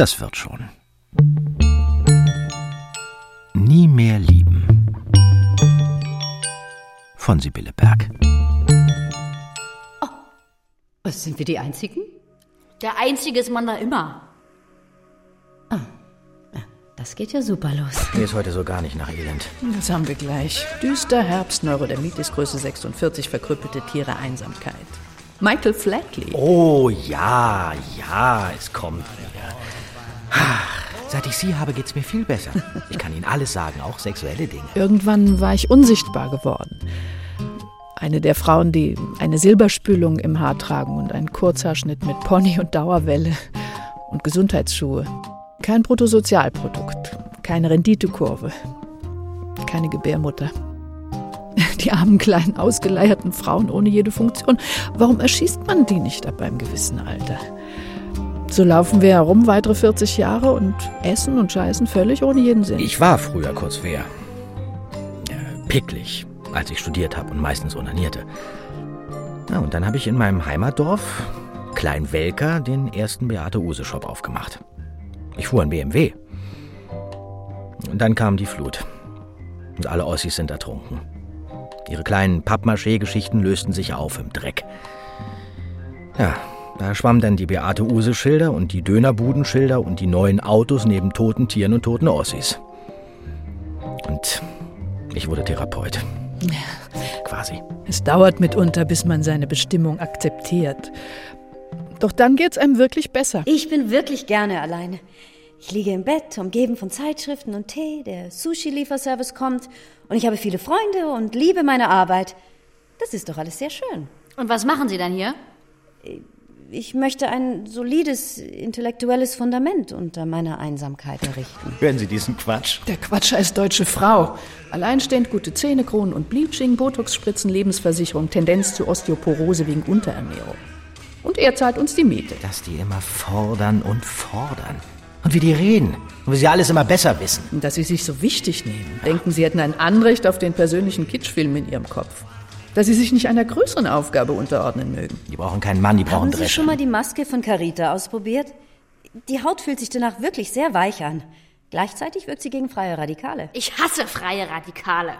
Das wird schon. Nie mehr lieben. Von Sibylle Berg. Oh, sind wir die Einzigen? Der Einzige ist man da immer. Das geht ja super los. Mir ist heute so gar nicht nach Elend. Das haben wir gleich. Düster Herbst, Neurodermitis, Größe 46, verkrüppelte Tiere, Einsamkeit. Michael Flatley. Oh ja, ja, es kommt wieder. Seit ich Sie habe, geht's mir viel besser. Ich kann Ihnen alles sagen, auch sexuelle Dinge. Irgendwann war ich unsichtbar geworden. Eine der Frauen, die eine Silberspülung im Haar tragen und einen Kurzhaarschnitt mit Pony und Dauerwelle und Gesundheitsschuhe. Kein Bruttosozialprodukt, keine Renditekurve, keine Gebärmutter. Die armen kleinen ausgeleierten Frauen ohne jede Funktion. Warum erschießt man die nicht ab einem gewissen Alter? So laufen wir herum weitere 40 Jahre und essen und scheißen völlig ohne jeden Sinn. Ich war früher kurz wer. Äh, picklig, als ich studiert habe und meistens onanierte. Ja, und dann habe ich in meinem Heimatdorf, Klein Welker, den ersten Beate-Use-Shop aufgemacht. Ich fuhr ein BMW. Und dann kam die Flut. Und alle Ossis sind ertrunken. Ihre kleinen Pappmaché-Geschichten lösten sich auf im Dreck. Ja, da schwammen dann die Beate-Use-Schilder und die Dönerbudenschilder und die neuen Autos neben toten Tieren und toten Ossis. Und ich wurde Therapeut. Quasi. Es dauert mitunter, bis man seine Bestimmung akzeptiert. Doch dann geht's einem wirklich besser. Ich bin wirklich gerne alleine. Ich liege im Bett, umgeben von Zeitschriften und Tee, der Sushi-Lieferservice kommt und ich habe viele Freunde und liebe meine Arbeit. Das ist doch alles sehr schön. Und was machen Sie dann hier? Ich möchte ein solides intellektuelles Fundament unter meiner Einsamkeit errichten. Hören Sie diesen Quatsch? Der Quatscher ist deutsche Frau. Alleinstehend gute Zähne, Kronen und Bleaching, Botox-Spritzen, Lebensversicherung, Tendenz zu Osteoporose wegen Unterernährung. Und er zahlt uns die Miete. Dass die immer fordern und fordern. Und wie die reden. Und wie sie alles immer besser wissen. Und dass sie sich so wichtig nehmen. Denken, sie hätten ein Anrecht auf den persönlichen Kitschfilm in ihrem Kopf. Dass sie sich nicht einer größeren Aufgabe unterordnen mögen. Die brauchen keinen Mann, die brauchen Haben Sie Drescher. schon mal die Maske von Carita ausprobiert? Die Haut fühlt sich danach wirklich sehr weich an. Gleichzeitig wirkt sie gegen freie Radikale. Ich hasse freie Radikale.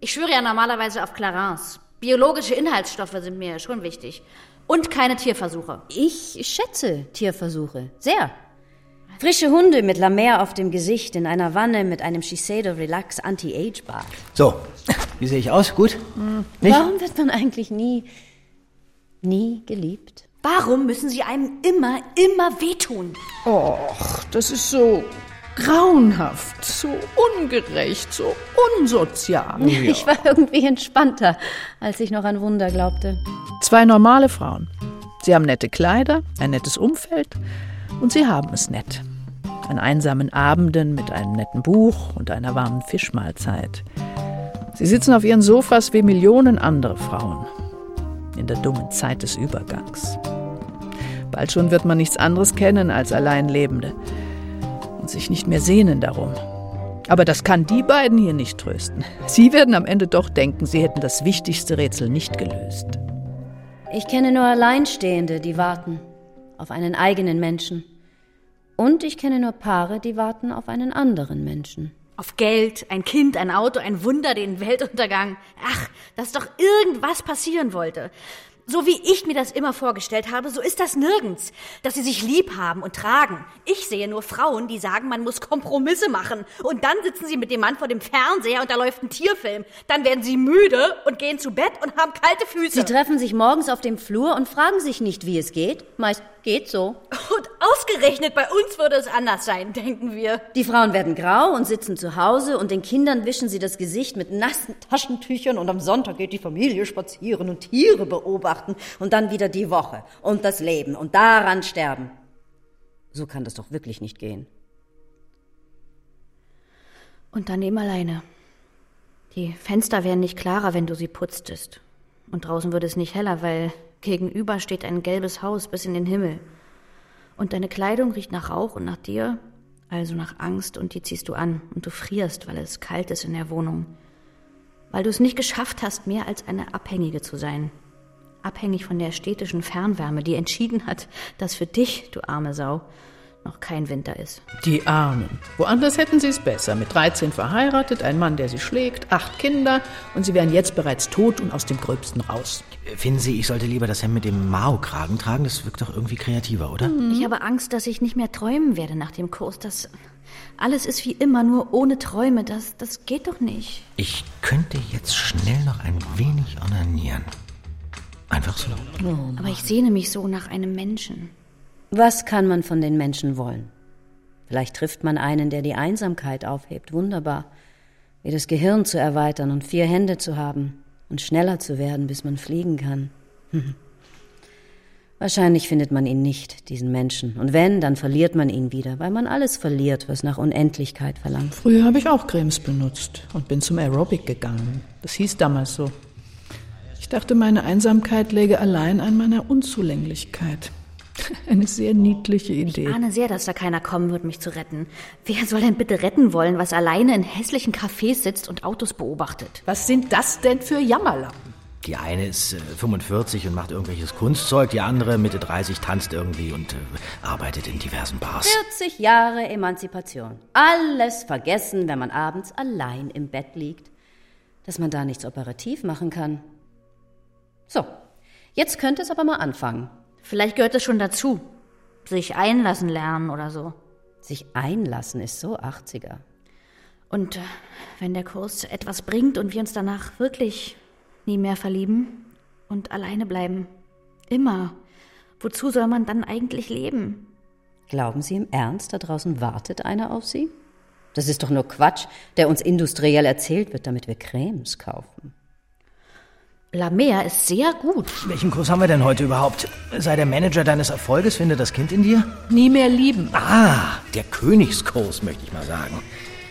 Ich schwöre ja normalerweise auf Clarence. Biologische Inhaltsstoffe sind mir schon wichtig. Und keine Tierversuche. Ich schätze Tierversuche. Sehr. Frische Hunde mit Lamer auf dem Gesicht in einer Wanne mit einem Shiseido Relax Anti-Age Bar. So, wie sehe ich aus? Gut? Nicht? Warum wird man eigentlich nie, nie geliebt? Warum müssen Sie einem immer, immer wehtun? Och, das ist so grauenhaft, so ungerecht, so unsozial. Ich war irgendwie entspannter, als ich noch an Wunder glaubte. Zwei normale Frauen. Sie haben nette Kleider, ein nettes Umfeld und sie haben es nett. An einsamen Abenden mit einem netten Buch und einer warmen Fischmahlzeit. Sie sitzen auf ihren Sofas wie Millionen andere Frauen. In der dummen Zeit des Übergangs. Bald schon wird man nichts anderes kennen als Alleinlebende und sich nicht mehr sehnen darum. Aber das kann die beiden hier nicht trösten. Sie werden am Ende doch denken, sie hätten das wichtigste Rätsel nicht gelöst. Ich kenne nur Alleinstehende, die warten auf einen eigenen Menschen. Und ich kenne nur Paare, die warten auf einen anderen Menschen. Auf Geld, ein Kind, ein Auto, ein Wunder, den Weltuntergang. Ach, dass doch irgendwas passieren wollte. So wie ich mir das immer vorgestellt habe, so ist das nirgends. Dass sie sich lieb haben und tragen. Ich sehe nur Frauen, die sagen, man muss Kompromisse machen. Und dann sitzen sie mit dem Mann vor dem Fernseher und da läuft ein Tierfilm. Dann werden sie müde und gehen zu Bett und haben kalte Füße. Sie treffen sich morgens auf dem Flur und fragen sich nicht, wie es geht. Meist geht so. und ausgerechnet bei uns würde es anders sein, denken wir. Die Frauen werden grau und sitzen zu Hause und den Kindern wischen sie das Gesicht mit nassen Taschentüchern und am Sonntag geht die Familie spazieren und Tiere beobachten und dann wieder die Woche und das Leben und daran sterben. So kann das doch wirklich nicht gehen. Und dann eben alleine. Die Fenster wären nicht klarer, wenn du sie putztest. Und draußen würde es nicht heller, weil gegenüber steht ein gelbes Haus bis in den Himmel. Und deine Kleidung riecht nach Rauch und nach dir, also nach Angst, und die ziehst du an. Und du frierst, weil es kalt ist in der Wohnung. Weil du es nicht geschafft hast, mehr als eine Abhängige zu sein. Abhängig von der städtischen Fernwärme, die entschieden hat, dass für dich, du arme Sau, noch kein Winter ist. Die Armen. Woanders hätten sie es besser. Mit 13 verheiratet, ein Mann, der sie schlägt, acht Kinder und sie wären jetzt bereits tot und aus dem Gröbsten raus. Finden Sie, ich sollte lieber das Hemd mit dem Mao-Kragen tragen? Das wirkt doch irgendwie kreativer, oder? Ich habe Angst, dass ich nicht mehr träumen werde nach dem Kurs. Das alles ist wie immer, nur ohne Träume. Das, das geht doch nicht. Ich könnte jetzt schnell noch ein wenig onanieren. Einfach so. Aber ich sehne mich so nach einem Menschen. Was kann man von den Menschen wollen? Vielleicht trifft man einen, der die Einsamkeit aufhebt. Wunderbar. Wie das Gehirn zu erweitern und vier Hände zu haben und schneller zu werden, bis man fliegen kann. Wahrscheinlich findet man ihn nicht, diesen Menschen. Und wenn, dann verliert man ihn wieder, weil man alles verliert, was nach Unendlichkeit verlangt. Früher habe ich auch Cremes benutzt und bin zum Aerobic gegangen. Das hieß damals so. Ich dachte, meine Einsamkeit läge allein an meiner Unzulänglichkeit. Eine sehr niedliche Idee. Ich ahne sehr, dass da keiner kommen wird, mich zu retten. Wer soll denn bitte retten wollen, was alleine in hässlichen Cafés sitzt und Autos beobachtet? Was sind das denn für Jammerlappen? Die eine ist äh, 45 und macht irgendwelches Kunstzeug, die andere Mitte 30 tanzt irgendwie und äh, arbeitet in diversen Bars. 40 Jahre Emanzipation. Alles vergessen, wenn man abends allein im Bett liegt. Dass man da nichts operativ machen kann. So, jetzt könnte es aber mal anfangen. Vielleicht gehört es schon dazu. Sich einlassen lernen oder so. Sich einlassen ist so 80er. Und äh, wenn der Kurs etwas bringt und wir uns danach wirklich nie mehr verlieben und alleine bleiben. Immer. Wozu soll man dann eigentlich leben? Glauben Sie im Ernst, da draußen wartet einer auf Sie? Das ist doch nur Quatsch, der uns industriell erzählt wird, damit wir Cremes kaufen. La Mer ist sehr gut. Welchen Kurs haben wir denn heute überhaupt? Sei der Manager deines Erfolges, finde das Kind in dir? Nie mehr lieben. Ah, der Königskurs, möchte ich mal sagen.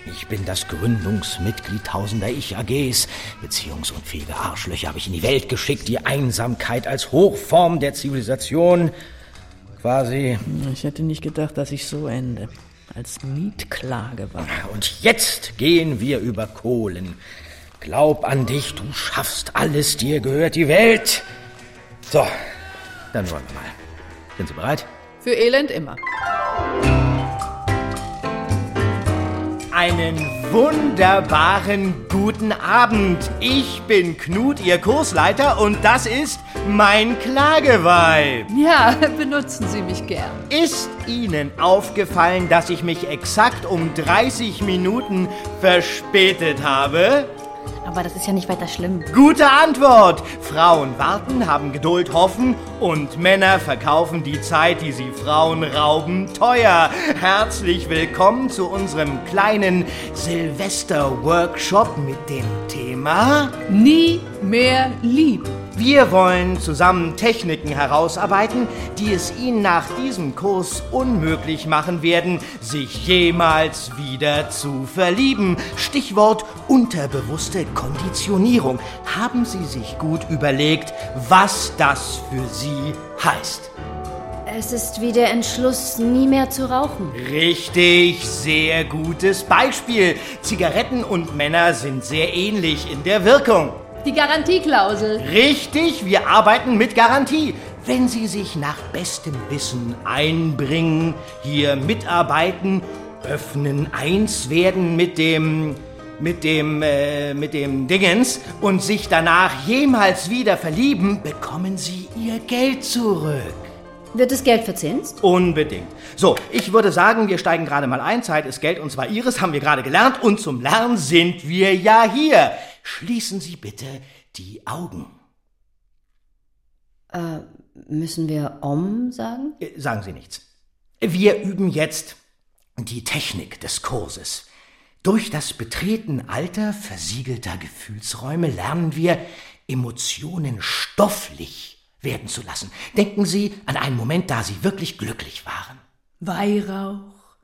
Ich bin das Gründungsmitglied tausender Ich-AGs. Beziehungsunfähige Arschlöcher habe ich in die Welt geschickt. Die Einsamkeit als Hochform der Zivilisation. Quasi. Ich hätte nicht gedacht, dass ich so ende. Als Mietklage war. Und jetzt gehen wir über Kohlen. Glaub an dich, du schaffst alles, dir gehört die Welt. So, dann wollen wir mal. Sind Sie bereit? Für Elend immer. Einen wunderbaren guten Abend. Ich bin Knut, Ihr Kursleiter, und das ist mein Klageweib. Ja, benutzen Sie mich gern. Ist Ihnen aufgefallen, dass ich mich exakt um 30 Minuten verspätet habe? Aber das ist ja nicht weiter schlimm. Gute Antwort! Frauen warten, haben Geduld, hoffen und Männer verkaufen die Zeit, die sie Frauen rauben, teuer. Herzlich willkommen zu unserem kleinen Silvester-Workshop mit dem Thema Nie mehr lieben. Wir wollen zusammen Techniken herausarbeiten, die es Ihnen nach diesem Kurs unmöglich machen werden, sich jemals wieder zu verlieben. Stichwort unterbewusste Konditionierung. Haben Sie sich gut überlegt, was das für Sie heißt? Es ist wie der Entschluss, nie mehr zu rauchen. Richtig, sehr gutes Beispiel. Zigaretten und Männer sind sehr ähnlich in der Wirkung. Die Garantieklausel. Richtig, wir arbeiten mit Garantie. Wenn Sie sich nach bestem Wissen einbringen, hier mitarbeiten, öffnen, eins werden mit dem mit dem äh, mit dem Dingens und sich danach jemals wieder verlieben, bekommen Sie Ihr Geld zurück. Wird das Geld verzinst? Unbedingt. So, ich würde sagen, wir steigen gerade mal ein. Zeit ist Geld und zwar Ihres, haben wir gerade gelernt. Und zum Lernen sind wir ja hier. Schließen Sie bitte die Augen. Äh, müssen wir Om sagen? Äh, Sagen Sie nichts. Wir üben jetzt die Technik des Kurses. Durch das Betreten alter, versiegelter Gefühlsräume lernen wir, Emotionen stofflich werden zu lassen. Denken Sie an einen Moment, da Sie wirklich glücklich waren. Weihrauch,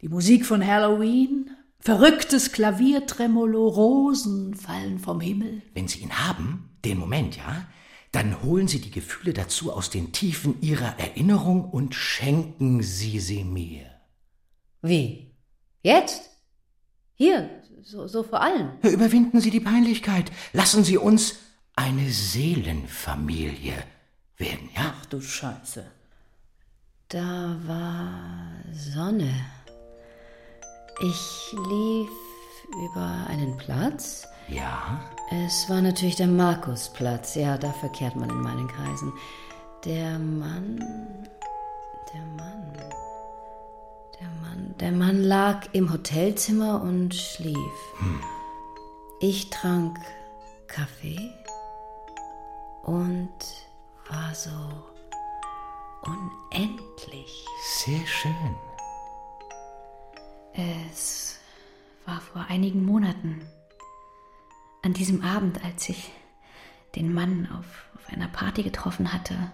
die Musik von Halloween, verrücktes Klaviertremolo, Rosen fallen vom Himmel. Wenn Sie ihn haben, den Moment, ja, dann holen Sie die Gefühle dazu aus den Tiefen Ihrer Erinnerung und schenken Sie sie mir. Wie? Jetzt? Hier, so, so vor allen. Überwinden Sie die Peinlichkeit. Lassen Sie uns eine Seelenfamilie werden, ja? Ach du Scheiße. Da war Sonne. Ich lief über einen Platz. Ja? Es war natürlich der Markusplatz. Ja, da verkehrt man in meinen Kreisen. Der Mann. Der Mann. Der Mann. Der Mann lag im Hotelzimmer und schlief. Hm. Ich trank Kaffee und war so unendlich. Sehr schön. Es war vor einigen Monaten. An diesem Abend, als ich den Mann auf, auf einer Party getroffen hatte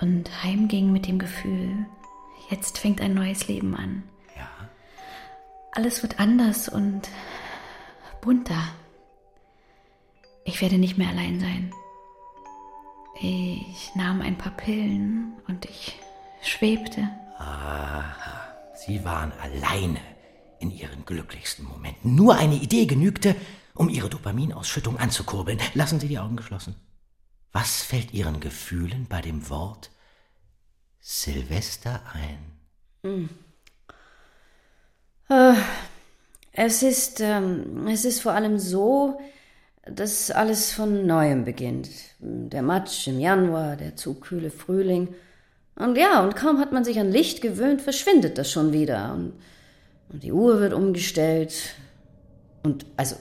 und heimging mit dem Gefühl, jetzt fängt ein neues Leben an. Ja. Alles wird anders und bunter. Ich werde nicht mehr allein sein. Ich nahm ein paar Pillen und ich schwebte. Aha, Sie waren alleine in Ihren glücklichsten Momenten. Nur eine Idee genügte, um Ihre Dopaminausschüttung anzukurbeln. Lassen Sie die Augen geschlossen. Was fällt Ihren Gefühlen bei dem Wort Silvester ein? Hm. Äh, es ist, ähm, es ist vor allem so, dass alles von neuem beginnt. Der Matsch im Januar, der zu kühle Frühling. Und ja, und kaum hat man sich an Licht gewöhnt, verschwindet das schon wieder. Und, und die Uhr wird umgestellt. Und also,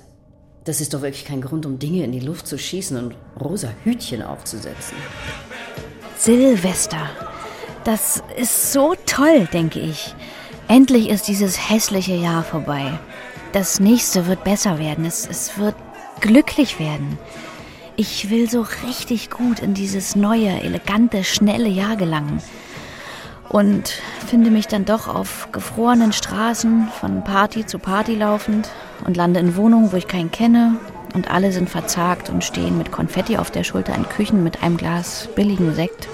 das ist doch wirklich kein Grund, um Dinge in die Luft zu schießen und rosa Hütchen aufzusetzen. Silvester. Das ist so toll, denke ich. Endlich ist dieses hässliche Jahr vorbei. Das nächste wird besser werden. Es, es wird glücklich werden. Ich will so richtig gut in dieses neue, elegante, schnelle Jahr gelangen. Und finde mich dann doch auf gefrorenen Straßen von Party zu Party laufend und lande in Wohnungen, wo ich keinen kenne. Und alle sind verzagt und stehen mit Konfetti auf der Schulter in Küchen mit einem Glas billigen Sekt.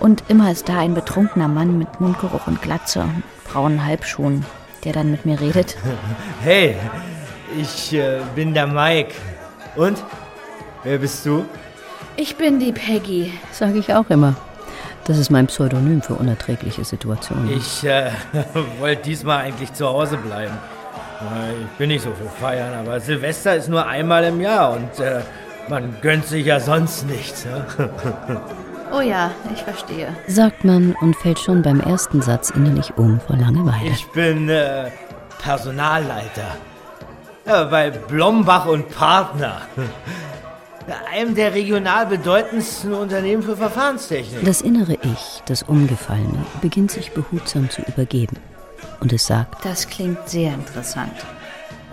Und immer ist da ein betrunkener Mann mit Mundgeruch und Glatze braunen Halbschuhen, der dann mit mir redet. Hey, ich äh, bin der Mike. Und? Wer bist du? Ich bin die Peggy, sage ich auch immer. Das ist mein Pseudonym für unerträgliche Situationen. Ich äh, wollte diesmal eigentlich zu Hause bleiben. Ich bin nicht so für Feiern, aber Silvester ist nur einmal im Jahr und äh, man gönnt sich ja sonst nichts. Ne? Oh ja, ich verstehe. Sagt man und fällt schon beim ersten Satz innerlich um vor Langeweile. Ich bin äh, Personalleiter ja, bei Blombach und Partner. Einem der regional bedeutendsten Unternehmen für Verfahrenstechnik. Das innere Ich, das Umgefallene, beginnt sich behutsam zu übergeben. Und es sagt: Das klingt sehr interessant.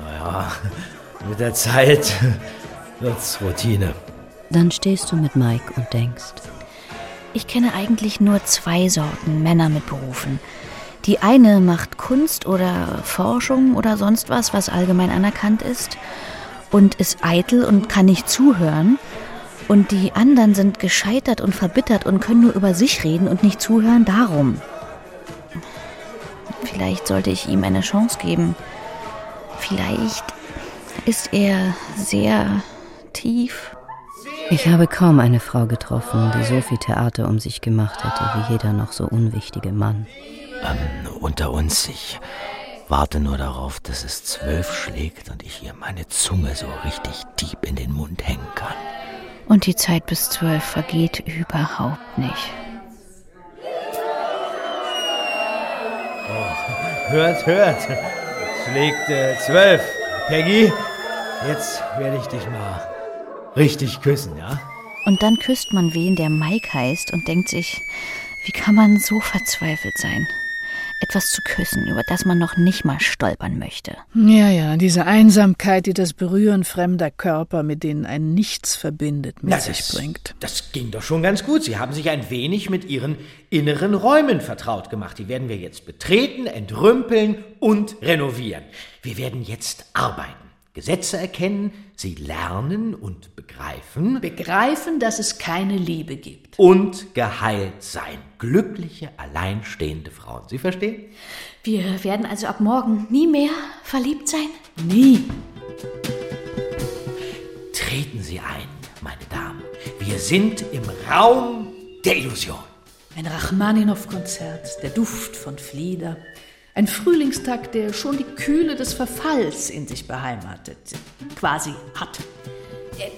Naja, mit der Zeit wird's Routine. Dann stehst du mit Mike und denkst: Ich kenne eigentlich nur zwei Sorten Männer mit Berufen. Die eine macht Kunst oder Forschung oder sonst was, was allgemein anerkannt ist und ist eitel und kann nicht zuhören. Und die anderen sind gescheitert und verbittert und können nur über sich reden und nicht zuhören darum. Vielleicht sollte ich ihm eine Chance geben. Vielleicht ist er sehr tief. Ich habe kaum eine Frau getroffen, die so viel Theater um sich gemacht hätte wie jeder noch so unwichtige Mann. Ähm, unter uns, ich warte nur darauf, dass es zwölf schlägt und ich ihr meine Zunge so richtig deep in den Mund hängen kann. Und die Zeit bis zwölf vergeht überhaupt nicht. Oh, hört, hört. Schlägt äh, zwölf. Peggy, jetzt werde ich dich mal richtig küssen, ja? Und dann küsst man wen, der Mike heißt und denkt sich, wie kann man so verzweifelt sein? Etwas zu küssen, über das man noch nicht mal stolpern möchte. Ja, ja, diese Einsamkeit, die das Berühren fremder Körper, mit denen ein Nichts verbindet, mit Na, sich das, bringt. Das ging doch schon ganz gut. Sie haben sich ein wenig mit Ihren inneren Räumen vertraut gemacht. Die werden wir jetzt betreten, entrümpeln und renovieren. Wir werden jetzt arbeiten. Gesetze erkennen, sie lernen und begreifen. Begreifen, dass es keine Liebe gibt. Und geheilt sein. Glückliche, alleinstehende Frauen. Sie verstehen? Wir werden also ab morgen nie mehr verliebt sein? Nie. Treten Sie ein, meine Damen. Wir sind im Raum der Illusion. Ein Rachmaninow-Konzert, der Duft von Flieder. Ein Frühlingstag, der schon die Kühle des Verfalls in sich beheimatet, quasi hat.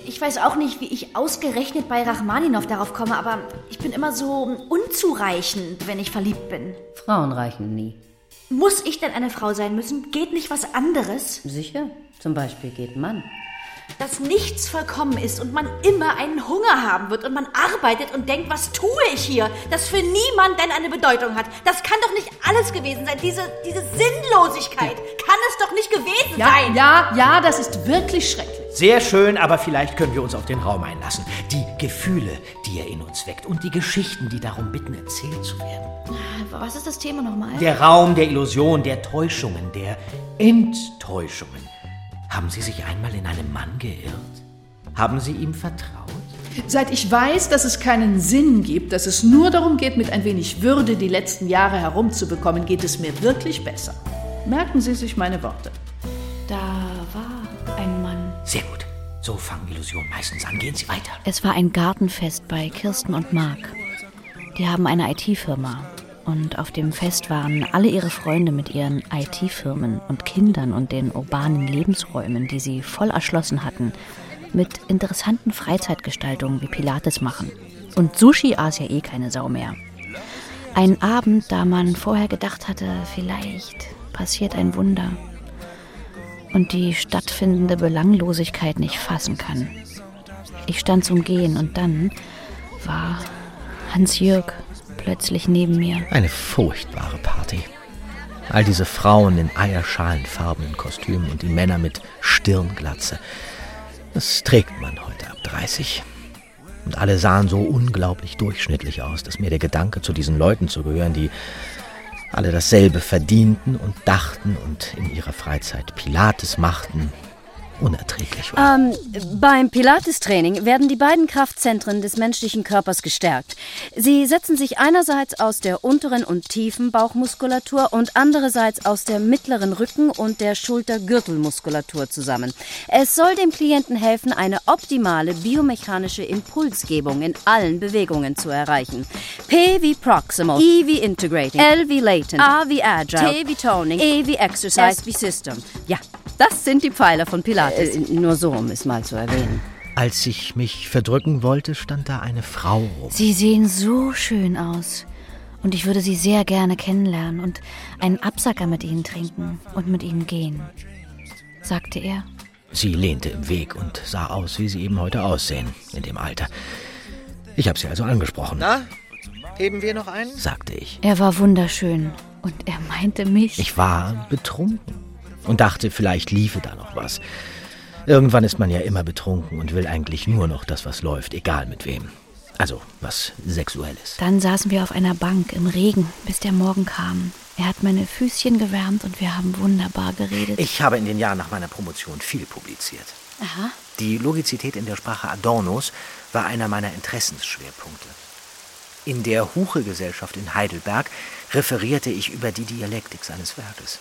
Ich weiß auch nicht, wie ich ausgerechnet bei Rachmaninow darauf komme, aber ich bin immer so unzureichend, wenn ich verliebt bin. Frauen reichen nie. Muss ich denn eine Frau sein müssen? Geht nicht was anderes? Sicher. Zum Beispiel geht Mann. Dass nichts vollkommen ist und man immer einen Hunger haben wird und man arbeitet und denkt, was tue ich hier? Das für niemand denn eine Bedeutung hat. Das kann doch nicht alles gewesen sein. Diese, diese Sinnlosigkeit kann es doch nicht gewesen Ja, sein. ja, ja, das ist wirklich schrecklich. Sehr schön, aber vielleicht können wir uns auf den Raum einlassen. Die Gefühle, die er in uns weckt und die Geschichten, die darum bitten, erzählt zu werden. Was ist das Thema nochmal? Der Raum der Illusion, der Täuschungen, der Enttäuschungen. Haben Sie sich einmal in einem Mann geirrt? Haben Sie ihm vertraut? Seit ich weiß, dass es keinen Sinn gibt, dass es nur darum geht, mit ein wenig Würde die letzten Jahre herumzubekommen, geht es mir wirklich besser. Merken Sie sich meine Worte. Da war ein Mann. Sehr gut. So fangen Illusionen meistens an. Gehen Sie weiter. Es war ein Gartenfest bei Kirsten und Marc. Die haben eine IT-Firma. Und auf dem Fest waren alle ihre Freunde mit ihren IT-Firmen und Kindern und den urbanen Lebensräumen, die sie voll erschlossen hatten, mit interessanten Freizeitgestaltungen wie Pilates machen. Und Sushi aß ja eh keine Sau mehr. Ein Abend, da man vorher gedacht hatte, vielleicht passiert ein Wunder. Und die stattfindende Belanglosigkeit nicht fassen kann. Ich stand zum Gehen und dann war Hans-Jürg plötzlich neben mir. Eine furchtbare Party. All diese Frauen in eierschalenfarbenen Kostümen und die Männer mit Stirnglatze. Das trägt man heute ab 30. Und alle sahen so unglaublich durchschnittlich aus, dass mir der Gedanke, zu diesen Leuten zu gehören, die alle dasselbe verdienten und dachten und in ihrer Freizeit Pilates machten, unerträglich war. Ähm, beim Pilates-Training werden die beiden Kraftzentren des menschlichen Körpers gestärkt. Sie setzen sich einerseits aus der unteren und tiefen Bauchmuskulatur und andererseits aus der mittleren Rücken- und der Schultergürtelmuskulatur zusammen. Es soll dem Klienten helfen, eine optimale biomechanische Impulsgebung in allen Bewegungen zu erreichen. P wie Proximal, E wie Integrating, L wie Latent, A wie Agile, T wie Toning, E wie Exercise, S wie System. Ja, das sind die Pfeiler von Pilates. Nur so, um es mal zu erwähnen. Als ich mich verdrücken wollte, stand da eine Frau rum. Sie sehen so schön aus. Und ich würde sie sehr gerne kennenlernen und einen Absacker mit ihnen trinken und mit ihnen gehen, sagte er. Sie lehnte im Weg und sah aus, wie sie eben heute aussehen, in dem Alter. Ich habe sie also angesprochen, Na, heben wir noch einen? sagte ich. Er war wunderschön und er meinte mich. Ich war betrunken und dachte, vielleicht liefe da noch was. Irgendwann ist man ja immer betrunken und will eigentlich nur noch das, was läuft, egal mit wem. Also was Sexuelles. Dann saßen wir auf einer Bank im Regen, bis der Morgen kam. Er hat meine Füßchen gewärmt und wir haben wunderbar geredet. Ich habe in den Jahren nach meiner Promotion viel publiziert. Aha. Die Logizität in der Sprache Adornos war einer meiner Interessensschwerpunkte. In der Huche-Gesellschaft in Heidelberg referierte ich über die Dialektik seines Werkes.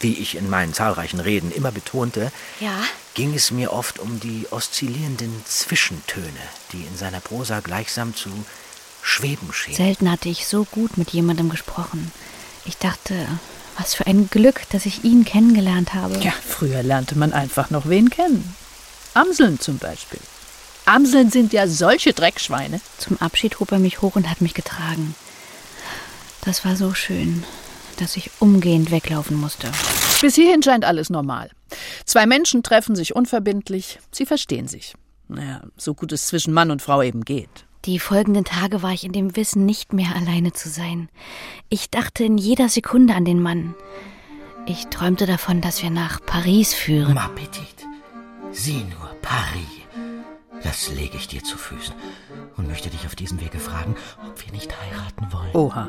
Wie ich in meinen zahlreichen Reden immer betonte, Ja? ging es mir oft um die oszillierenden Zwischentöne, die in seiner Prosa gleichsam zu schweben schienen. Selten hatte ich so gut mit jemandem gesprochen. Ich dachte, was für ein Glück, dass ich ihn kennengelernt habe. Ja, früher lernte man einfach noch wen kennen. Amseln zum Beispiel. Amseln sind ja solche Dreckschweine. Zum Abschied hob er mich hoch und hat mich getragen. Das war so schön, dass ich umgehend weglaufen musste. Bis hierhin scheint alles normal. Zwei Menschen treffen sich unverbindlich, sie verstehen sich. Naja, so gut es zwischen Mann und Frau eben geht. Die folgenden Tage war ich in dem Wissen, nicht mehr alleine zu sein. Ich dachte in jeder Sekunde an den Mann. Ich träumte davon, dass wir nach Paris führen. Ma Appetit. Sieh nur, Paris. Das lege ich dir zu Füßen und möchte dich auf diesem Wege fragen, ob wir nicht heiraten wollen. Oha.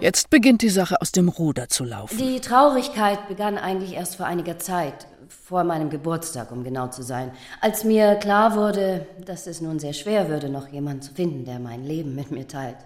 Jetzt beginnt die Sache aus dem Ruder zu laufen. Die Traurigkeit begann eigentlich erst vor einiger Zeit, vor meinem Geburtstag, um genau zu sein, als mir klar wurde, dass es nun sehr schwer würde, noch jemanden zu finden, der mein Leben mit mir teilt.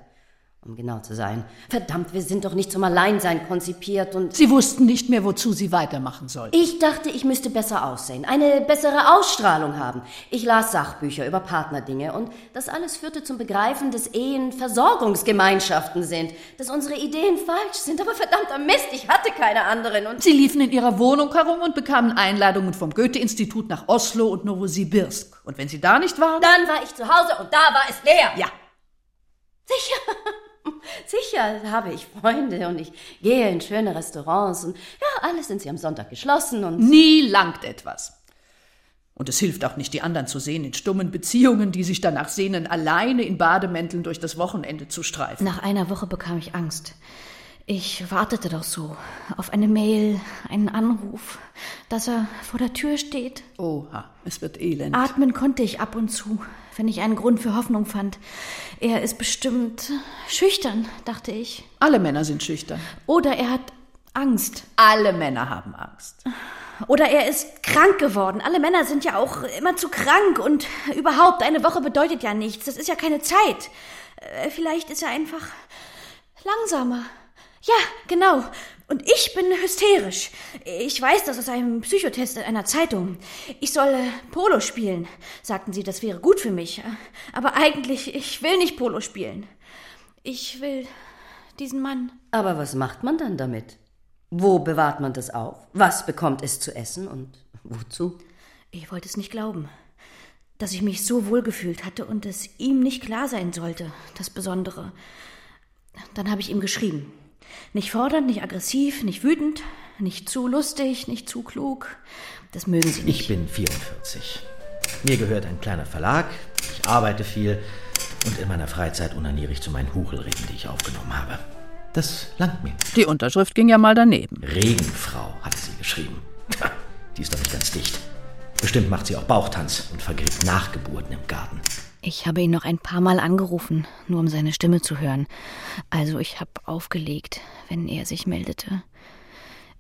Um genau zu sein. Verdammt, wir sind doch nicht zum Alleinsein konzipiert und. Sie wussten nicht mehr, wozu sie weitermachen sollten. Ich dachte, ich müsste besser aussehen, eine bessere Ausstrahlung haben. Ich las Sachbücher über Partnerdinge und das alles führte zum Begreifen, dass Ehen Versorgungsgemeinschaften sind, dass unsere Ideen falsch sind, aber verdammter Mist, ich hatte keine anderen und. Sie liefen in ihrer Wohnung herum und bekamen Einladungen vom Goethe-Institut nach Oslo und Novosibirsk. Und wenn sie da nicht waren. Dann war ich zu Hause und da war es leer. Ja. Sicher. Sicher habe ich Freunde und ich gehe in schöne Restaurants und ja, alles sind sie am Sonntag geschlossen und. Nie langt etwas. Und es hilft auch nicht, die anderen zu sehen in stummen Beziehungen, die sich danach sehnen, alleine in Bademänteln durch das Wochenende zu streifen. Nach einer Woche bekam ich Angst. Ich wartete doch so auf eine Mail, einen Anruf, dass er vor der Tür steht. Oha, es wird elend. Atmen konnte ich ab und zu, wenn ich einen Grund für Hoffnung fand. Er ist bestimmt schüchtern, dachte ich. Alle Männer sind schüchtern. Oder er hat Angst. Alle Männer haben Angst. Oder er ist krank geworden. Alle Männer sind ja auch immer zu krank und überhaupt, eine Woche bedeutet ja nichts. Das ist ja keine Zeit. Äh, Vielleicht ist er einfach langsamer. Ja, genau. Und ich bin hysterisch. Ich weiß das aus einem Psychotest in einer Zeitung. Ich soll äh, Polo spielen. Sagten sie, das wäre gut für mich. Aber eigentlich, ich will nicht Polo spielen. Ich will diesen Mann. Aber was macht man dann damit? Wo bewahrt man das auf? Was bekommt es zu essen und wozu? Ich wollte es nicht glauben. Dass ich mich so wohl gefühlt hatte und es ihm nicht klar sein sollte, das Besondere. Dann habe ich ihm geschrieben. Nicht fordernd, nicht aggressiv, nicht wütend, nicht zu lustig, nicht zu klug. Das mögen sie nicht. Ich bin 44. Mir gehört ein kleiner Verlag, ich arbeite viel und in meiner Freizeit unaniere ich zu meinen Huchelreden, die ich aufgenommen habe. Das langt mir. Die Unterschrift ging ja mal daneben. Regenfrau, hatte sie geschrieben. Die ist doch nicht ganz dicht. Bestimmt macht sie auch Bauchtanz und vergräbt Nachgeburten im Garten. Ich habe ihn noch ein paar Mal angerufen, nur um seine Stimme zu hören. Also ich habe aufgelegt, wenn er sich meldete.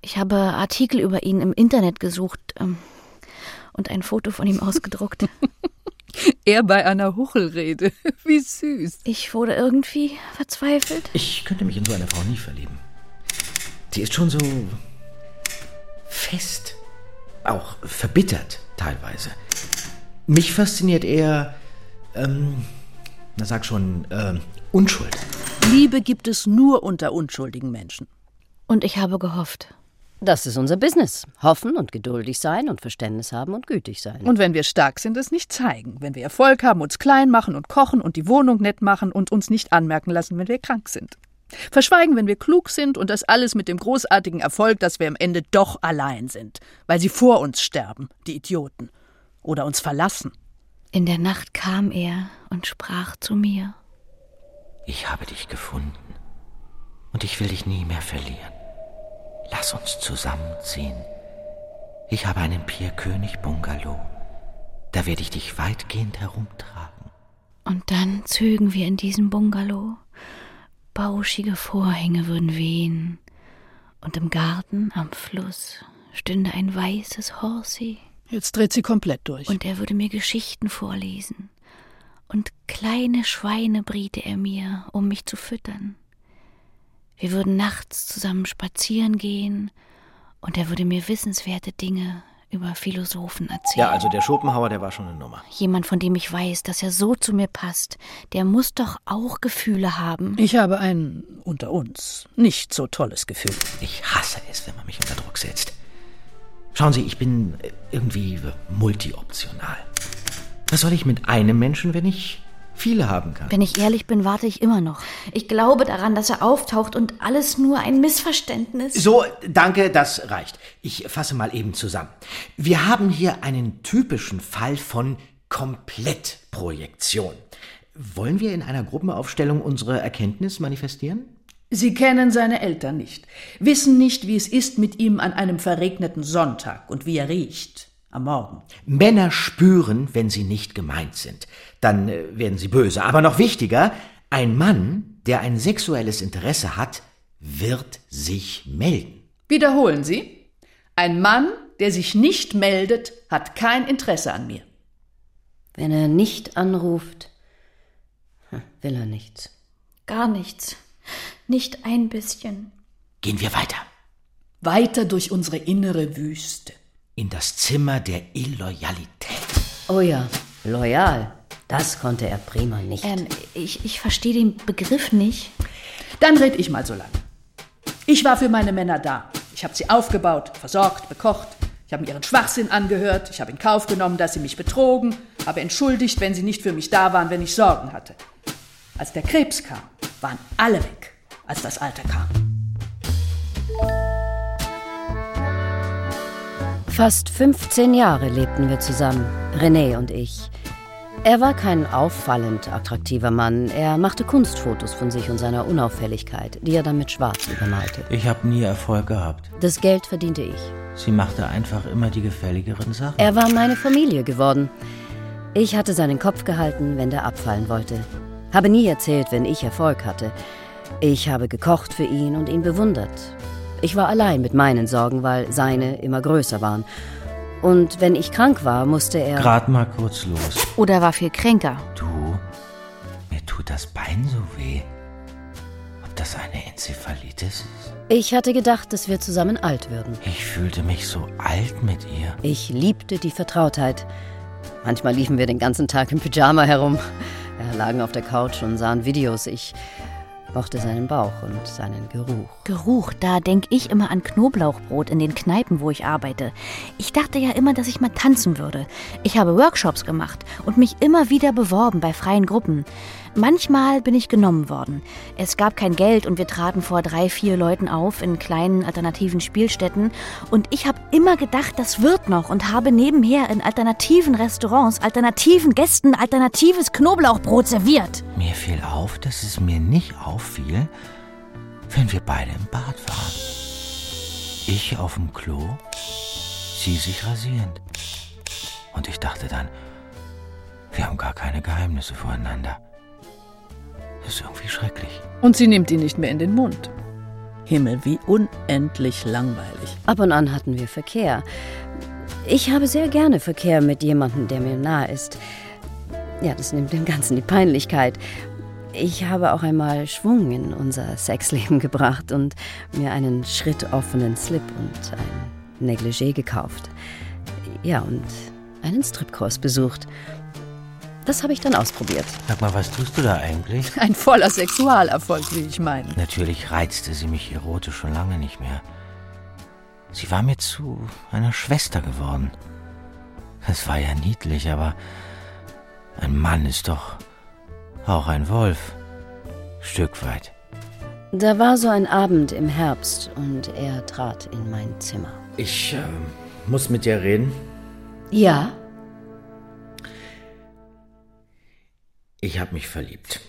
Ich habe Artikel über ihn im Internet gesucht ähm, und ein Foto von ihm ausgedruckt. Er bei einer Huchelrede. Wie süß. Ich wurde irgendwie verzweifelt. Ich könnte mich in so eine Frau nie verlieben. Sie ist schon so fest, auch verbittert teilweise. Mich fasziniert eher, ähm, na sag schon, ähm, Unschuld. Liebe gibt es nur unter unschuldigen Menschen. Und ich habe gehofft. Das ist unser Business. Hoffen und geduldig sein und Verständnis haben und gütig sein. Und wenn wir stark sind, es nicht zeigen. Wenn wir Erfolg haben, uns klein machen und kochen und die Wohnung nett machen und uns nicht anmerken lassen, wenn wir krank sind. Verschweigen, wenn wir klug sind und das alles mit dem großartigen Erfolg, dass wir am Ende doch allein sind, weil sie vor uns sterben, die Idioten. Oder uns verlassen. In der Nacht kam er und sprach zu mir. Ich habe dich gefunden und ich will dich nie mehr verlieren. Lass uns zusammenziehen. Ich habe einen Pierkönig-Bungalow. Da werde ich dich weitgehend herumtragen. Und dann zögen wir in diesem Bungalow. Bauschige Vorhänge würden wehen. Und im Garten am Fluss stünde ein weißes Horsey. Jetzt dreht sie komplett durch. Und er würde mir Geschichten vorlesen. Und kleine Schweine briete er mir, um mich zu füttern. Wir würden nachts zusammen spazieren gehen und er würde mir wissenswerte Dinge über Philosophen erzählen. Ja, also der Schopenhauer, der war schon eine Nummer. Jemand, von dem ich weiß, dass er so zu mir passt, der muss doch auch Gefühle haben. ich habe ein unter uns nicht so tolles Gefühl. Ich hasse es, wenn man mich unter Druck setzt. Schauen Sie, ich bin äh, irgendwie multioptional. Was soll ich mit einem Menschen, wenn ich viele haben kann? Wenn ich ehrlich bin, warte ich immer noch. Ich glaube daran, dass er auftaucht und alles nur ein Missverständnis. So, danke, das reicht. Ich fasse mal eben zusammen. Wir haben hier einen typischen Fall von Komplettprojektion. Wollen wir in einer Gruppenaufstellung unsere Erkenntnis manifestieren? Sie kennen seine Eltern nicht, wissen nicht, wie es ist mit ihm an einem verregneten Sonntag und wie er riecht am Morgen. Männer spüren, wenn sie nicht gemeint sind. Dann äh, werden sie böse. Aber noch wichtiger, ein Mann, der ein sexuelles Interesse hat, wird sich melden. Wiederholen Sie. Ein Mann, der sich nicht meldet, hat kein Interesse an mir. Wenn er nicht anruft, hm, will er nichts. Gar nichts. Nicht ein bisschen. Gehen wir weiter. Weiter durch unsere innere Wüste. In das Zimmer der Illoyalität. Oh ja, loyal. Das konnte er prima nicht. Ähm, ich, ich verstehe den Begriff nicht. Dann red ich mal so lange. Ich war für meine Männer da. Ich habe sie aufgebaut, versorgt, bekocht. Ich habe mir ihren Schwachsinn angehört. Ich habe in Kauf genommen, dass sie mich betrogen. Habe entschuldigt, wenn sie nicht für mich da waren, wenn ich Sorgen hatte. Als der Krebs kam, waren alle weg, als das Alter kam. Fast 15 Jahre lebten wir zusammen, René und ich. Er war kein auffallend attraktiver Mann. Er machte Kunstfotos von sich und seiner Unauffälligkeit, die er dann mit Schwarz übermalte. Ich habe nie Erfolg gehabt. Das Geld verdiente ich. Sie machte einfach immer die gefälligeren Sachen. Er war meine Familie geworden. Ich hatte seinen Kopf gehalten, wenn der abfallen wollte. Habe nie erzählt, wenn ich Erfolg hatte. Ich habe gekocht für ihn und ihn bewundert. Ich war allein mit meinen Sorgen, weil seine immer größer waren. Und wenn ich krank war, musste er. Grad mal kurz los. Oder war viel kränker. Du, mir tut das Bein so weh. Ob das eine Enzephalitis ist? Ich hatte gedacht, dass wir zusammen alt würden. Ich fühlte mich so alt mit ihr. Ich liebte die Vertrautheit. Manchmal liefen wir den ganzen Tag im Pyjama herum. Wir lagen auf der Couch und sahen Videos. Ich mochte seinen Bauch und seinen Geruch. Geruch, da denk ich immer an Knoblauchbrot in den Kneipen, wo ich arbeite. Ich dachte ja immer, dass ich mal tanzen würde. Ich habe Workshops gemacht und mich immer wieder beworben bei freien Gruppen. Manchmal bin ich genommen worden. Es gab kein Geld und wir traten vor drei, vier Leuten auf in kleinen alternativen Spielstätten. Und ich habe immer gedacht, das wird noch und habe nebenher in alternativen Restaurants, alternativen Gästen, alternatives Knoblauchbrot serviert. Mir fiel auf, dass es mir nicht auffiel, wenn wir beide im Bad waren. Ich auf dem Klo, sie sich rasierend. Und ich dachte dann, wir haben gar keine Geheimnisse voreinander. Das ist irgendwie schrecklich. Und sie nimmt ihn nicht mehr in den Mund. Himmel, wie unendlich langweilig. Ab und an hatten wir Verkehr. Ich habe sehr gerne Verkehr mit jemandem, der mir nah ist. Ja, das nimmt dem Ganzen die Peinlichkeit. Ich habe auch einmal Schwung in unser Sexleben gebracht und mir einen schrittoffenen Slip und ein Negligé gekauft. Ja, und einen Stripkurs besucht. Das habe ich dann ausprobiert. Sag mal, was tust du da eigentlich? Ein voller Sexualerfolg, wie ich meine. Natürlich reizte sie mich erotisch schon lange nicht mehr. Sie war mir zu einer Schwester geworden. Es war ja niedlich, aber ein Mann ist doch auch ein Wolf. Stück weit. Da war so ein Abend im Herbst und er trat in mein Zimmer. Ich äh, muss mit dir reden. Ja? Ich habe mich verliebt.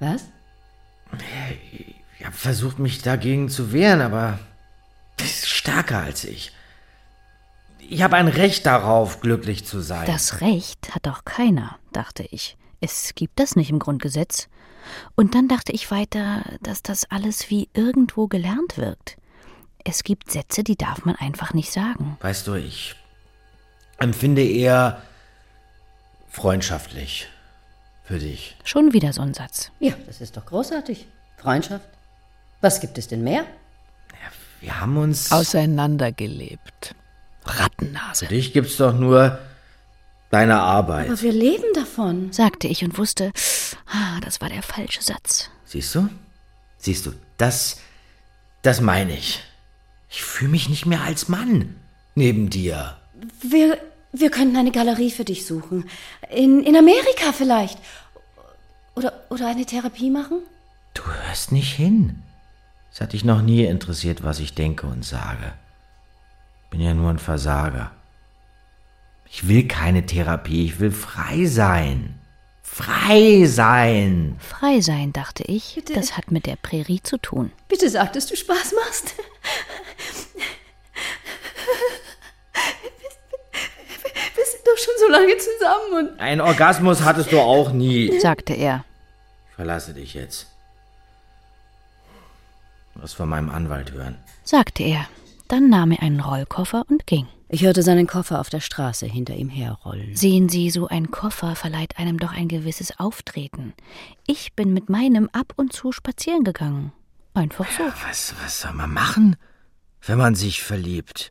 Was? Ich habe versucht, mich dagegen zu wehren, aber ist stärker als ich. Ich habe ein Recht darauf, glücklich zu sein. Das Recht hat doch keiner, dachte ich. Es gibt das nicht im Grundgesetz. Und dann dachte ich weiter, dass das alles wie irgendwo gelernt wirkt. Es gibt Sätze, die darf man einfach nicht sagen. Weißt du, ich empfinde eher freundschaftlich für dich. Schon wieder so ein Satz. Ja, das ist doch großartig. Freundschaft. Was gibt es denn mehr? Wir haben uns. Auseinandergelebt. Rattennase. Für dich gibt's doch nur deine Arbeit. Aber wir leben davon. sagte ich und wusste, ah, das war der falsche Satz. Siehst du? Siehst du, das. Das meine ich. Ich fühle mich nicht mehr als Mann neben dir. Wir, wir könnten eine Galerie für dich suchen. In, in Amerika vielleicht. Oder, oder eine Therapie machen? Du hörst nicht hin. Es hat dich noch nie interessiert, was ich denke und sage. Bin ja nur ein Versager. Ich will keine Therapie, ich will frei sein. Frei sein. Frei sein, dachte ich, das hat mit der Prärie zu tun. Bitte sag, dass du Spaß machst. Schon so lange zusammen und. Ein Orgasmus hattest du auch nie. sagte er. Ich verlasse dich jetzt. Was von meinem Anwalt hören. sagte er. Dann nahm er einen Rollkoffer und ging. Ich hörte seinen Koffer auf der Straße hinter ihm herrollen. Sehen Sie, so ein Koffer verleiht einem doch ein gewisses Auftreten. Ich bin mit meinem ab und zu spazieren gegangen. Einfach so. Was, was soll man machen, wenn man sich verliebt?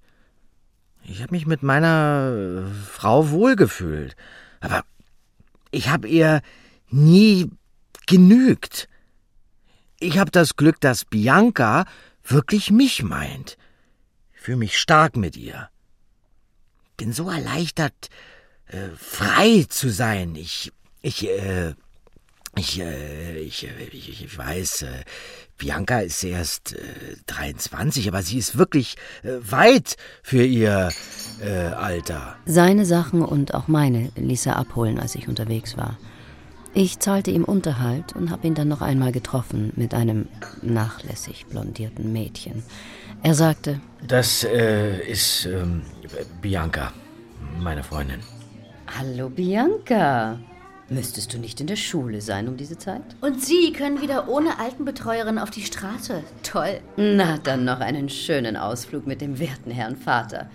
Ich habe mich mit meiner äh, Frau wohlgefühlt. Aber ich habe ihr nie genügt. Ich habe das Glück, dass Bianca wirklich mich meint. Ich fühle mich stark mit ihr bin so erleichtert, äh, frei zu sein. Ich, ich, äh, ich, äh, ich, äh, ich, ich weiß, äh, Bianca ist erst äh, 23, aber sie ist wirklich äh, weit für ihr äh, Alter. Seine Sachen und auch meine ließ er abholen, als ich unterwegs war. Ich zahlte ihm Unterhalt und habe ihn dann noch einmal getroffen mit einem nachlässig blondierten Mädchen. Er sagte: Das äh, ist ähm, Bianca, meine Freundin. Hallo, Bianca. Müsstest du nicht in der Schule sein um diese Zeit? Und Sie können wieder ohne Altenbetreuerin auf die Straße. Toll. Na, dann noch einen schönen Ausflug mit dem werten Herrn Vater.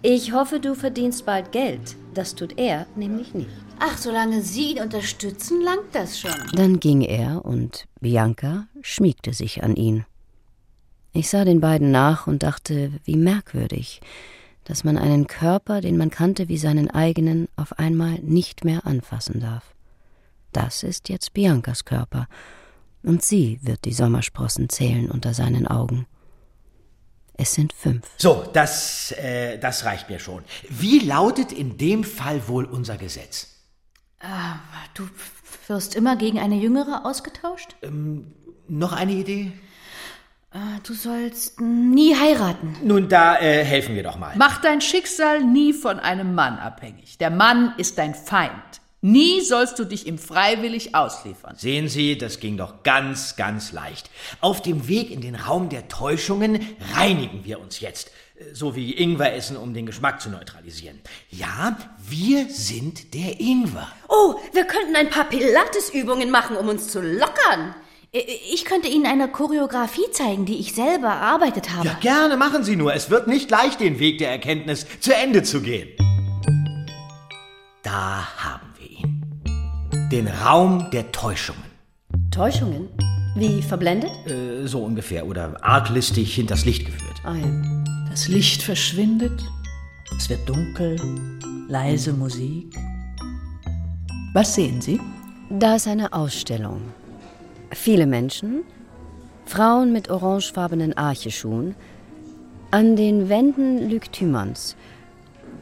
Ich hoffe, du verdienst bald Geld. Das tut er nämlich nicht. Ach, solange Sie ihn unterstützen, langt das schon. Dann ging er und Bianca schmiegte sich an ihn. Ich sah den beiden nach und dachte, wie merkwürdig, dass man einen Körper, den man kannte wie seinen eigenen, auf einmal nicht mehr anfassen darf. Das ist jetzt Biancas Körper, und sie wird die Sommersprossen zählen unter seinen Augen. Es sind fünf. So, das, äh, das reicht mir schon. Wie lautet in dem Fall wohl unser Gesetz? Äh, du wirst immer gegen eine Jüngere ausgetauscht? Ähm, noch eine Idee? Äh, du sollst nie heiraten. Nun, da äh, helfen wir doch mal. Mach dein Schicksal nie von einem Mann abhängig. Der Mann ist dein Feind. Nie sollst du dich ihm freiwillig ausliefern. Sehen Sie, das ging doch ganz, ganz leicht. Auf dem Weg in den Raum der Täuschungen reinigen wir uns jetzt. Äh, so wie Ingwer essen, um den Geschmack zu neutralisieren. Ja, wir sind der Ingwer. Oh, wir könnten ein paar Pilates-Übungen machen, um uns zu lockern. Ich könnte Ihnen eine Choreografie zeigen, die ich selber erarbeitet habe. Ja, gerne, machen Sie nur. Es wird nicht leicht, den Weg der Erkenntnis zu Ende zu gehen. Da haben wir ihn. Den Raum der Täuschungen. Täuschungen? Wie verblendet? Äh, so ungefähr. Oder arglistig hinters Licht geführt. Ah, ja. Das Licht verschwindet, es wird dunkel, leise Musik. Was sehen Sie? Da ist eine Ausstellung. Viele Menschen, Frauen mit orangefarbenen Archeschuhen, an den Wänden Thymans.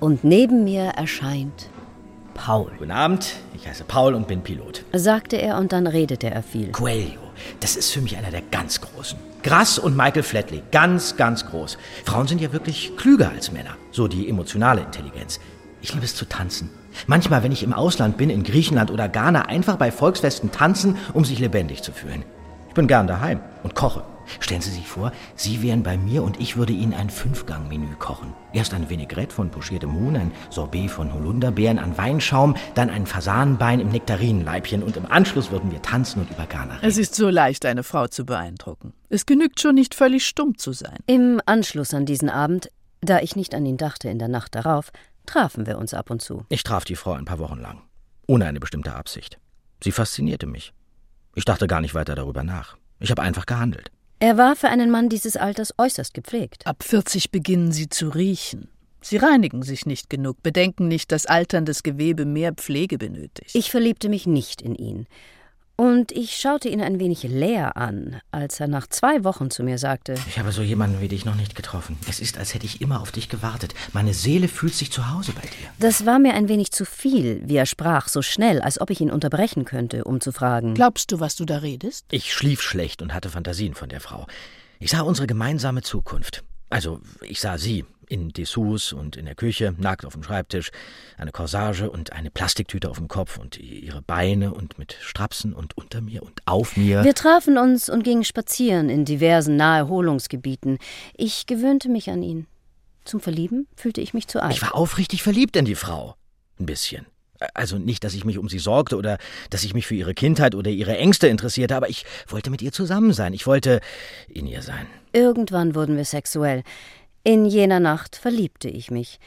Und neben mir erscheint Paul. Guten Abend, ich heiße Paul und bin Pilot. Sagte er und dann redete er viel. Coelho, das ist für mich einer der ganz Großen. Grass und Michael Flatley, ganz, ganz groß. Frauen sind ja wirklich klüger als Männer, so die emotionale Intelligenz. Ich liebe es zu tanzen. Manchmal, wenn ich im Ausland bin, in Griechenland oder Ghana, einfach bei Volksfesten tanzen, um sich lebendig zu fühlen. Ich bin gern daheim und koche. Stellen Sie sich vor, Sie wären bei mir und ich würde Ihnen ein Fünfgang-Menü kochen. Erst ein Vinaigrette von pochiertem Huhn, ein Sorbet von Holunderbeeren an Weinschaum, dann ein Fasanenbein im Nektarinenleibchen und im Anschluss würden wir tanzen und über Ghana reden. Es ist so leicht, eine Frau zu beeindrucken. Es genügt schon nicht völlig stumm zu sein. Im Anschluss an diesen Abend, da ich nicht an ihn dachte in der Nacht darauf, trafen wir uns ab und zu. Ich traf die Frau ein paar Wochen lang, ohne eine bestimmte Absicht. Sie faszinierte mich. Ich dachte gar nicht weiter darüber nach. Ich habe einfach gehandelt. Er war für einen Mann dieses Alters äußerst gepflegt. Ab 40 beginnen sie zu riechen. Sie reinigen sich nicht genug, bedenken nicht, dass alterndes Gewebe mehr Pflege benötigt. Ich verliebte mich nicht in ihn. Und ich schaute ihn ein wenig leer an, als er nach zwei Wochen zu mir sagte: Ich habe so jemanden wie dich noch nicht getroffen. Es ist, als hätte ich immer auf dich gewartet. Meine Seele fühlt sich zu Hause bei dir. Das war mir ein wenig zu viel, wie er sprach, so schnell, als ob ich ihn unterbrechen könnte, um zu fragen: Glaubst du, was du da redest? Ich schlief schlecht und hatte Fantasien von der Frau. Ich sah unsere gemeinsame Zukunft. Also, ich sah sie, in Dessous und in der Küche, nackt auf dem Schreibtisch, eine Corsage und eine Plastiktüte auf dem Kopf und ihre Beine und mit Strapsen und unter mir und auf mir. Wir trafen uns und gingen spazieren in diversen Naherholungsgebieten. Ich gewöhnte mich an ihn. Zum Verlieben fühlte ich mich zu alt. Ich war aufrichtig verliebt in die Frau. Ein bisschen. Also nicht, dass ich mich um sie sorgte oder dass ich mich für ihre Kindheit oder ihre Ängste interessierte, aber ich wollte mit ihr zusammen sein. Ich wollte in ihr sein. Irgendwann wurden wir sexuell. In jener Nacht verliebte ich mich.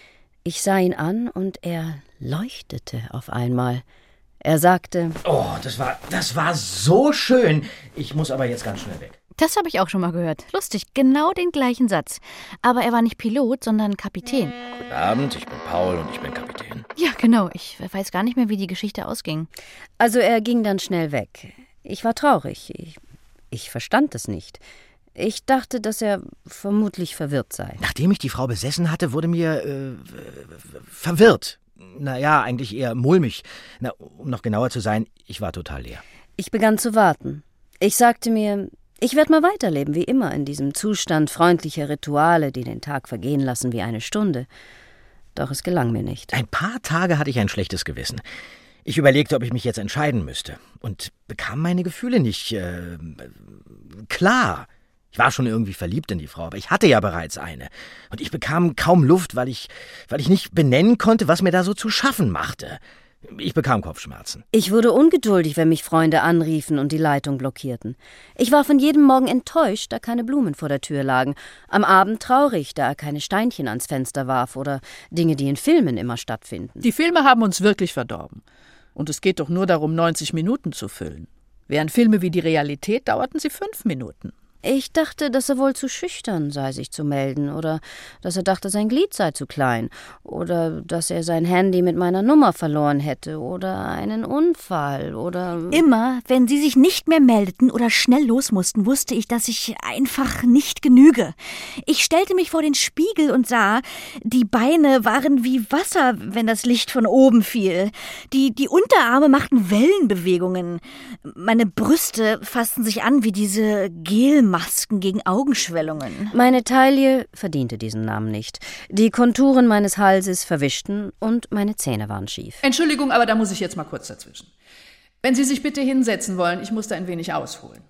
Ich sah ihn an und er leuchtete auf einmal. Er sagte: Oh, das war, das war so schön. Ich muss aber jetzt ganz schnell weg. Das habe ich auch schon mal gehört. Lustig, genau den gleichen Satz. Aber er war nicht Pilot, sondern Kapitän. Guten Abend, ich bin Paul und ich bin Kapitän. Ja, genau. Ich weiß gar nicht mehr, wie die Geschichte ausging. Also er ging dann schnell weg. Ich war traurig. Ich, ich verstand es nicht. Ich dachte, dass er vermutlich verwirrt sei. Nachdem ich die Frau besessen hatte, wurde mir äh, verwirrt. Naja, eigentlich eher mulmig. Na, um noch genauer zu sein, ich war total leer. Ich begann zu warten. Ich sagte mir, ich werde mal weiterleben, wie immer, in diesem Zustand freundlicher Rituale, die den Tag vergehen lassen wie eine Stunde. Doch es gelang mir nicht. Ein paar Tage hatte ich ein schlechtes Gewissen. Ich überlegte, ob ich mich jetzt entscheiden müsste und bekam meine Gefühle nicht äh, klar. Ich war schon irgendwie verliebt in die Frau, aber ich hatte ja bereits eine. Und ich bekam kaum Luft, weil ich, weil ich nicht benennen konnte, was mir da so zu schaffen machte. Ich bekam Kopfschmerzen. Ich wurde ungeduldig, wenn mich Freunde anriefen und die Leitung blockierten. Ich war von jedem Morgen enttäuscht, da keine Blumen vor der Tür lagen, am Abend traurig, da er keine Steinchen ans Fenster warf oder Dinge, die in Filmen immer stattfinden. Die Filme haben uns wirklich verdorben. Und es geht doch nur darum, 90 Minuten zu füllen. Während Filme wie die Realität dauerten sie fünf Minuten. Ich dachte, dass er wohl zu schüchtern sei, sich zu melden, oder dass er dachte, sein Glied sei zu klein, oder dass er sein Handy mit meiner Nummer verloren hätte, oder einen Unfall, oder. Immer, wenn sie sich nicht mehr meldeten oder schnell los mussten, wusste ich, dass ich einfach nicht genüge. Ich stellte mich vor den Spiegel und sah, die Beine waren wie Wasser, wenn das Licht von oben fiel. Die, die Unterarme machten Wellenbewegungen. Meine Brüste fassten sich an wie diese Gelmasken. Masken gegen Augenschwellungen. Meine Taille verdiente diesen Namen nicht. Die Konturen meines Halses verwischten und meine Zähne waren schief. Entschuldigung, aber da muss ich jetzt mal kurz dazwischen. Wenn Sie sich bitte hinsetzen wollen, ich muss da ein wenig ausholen.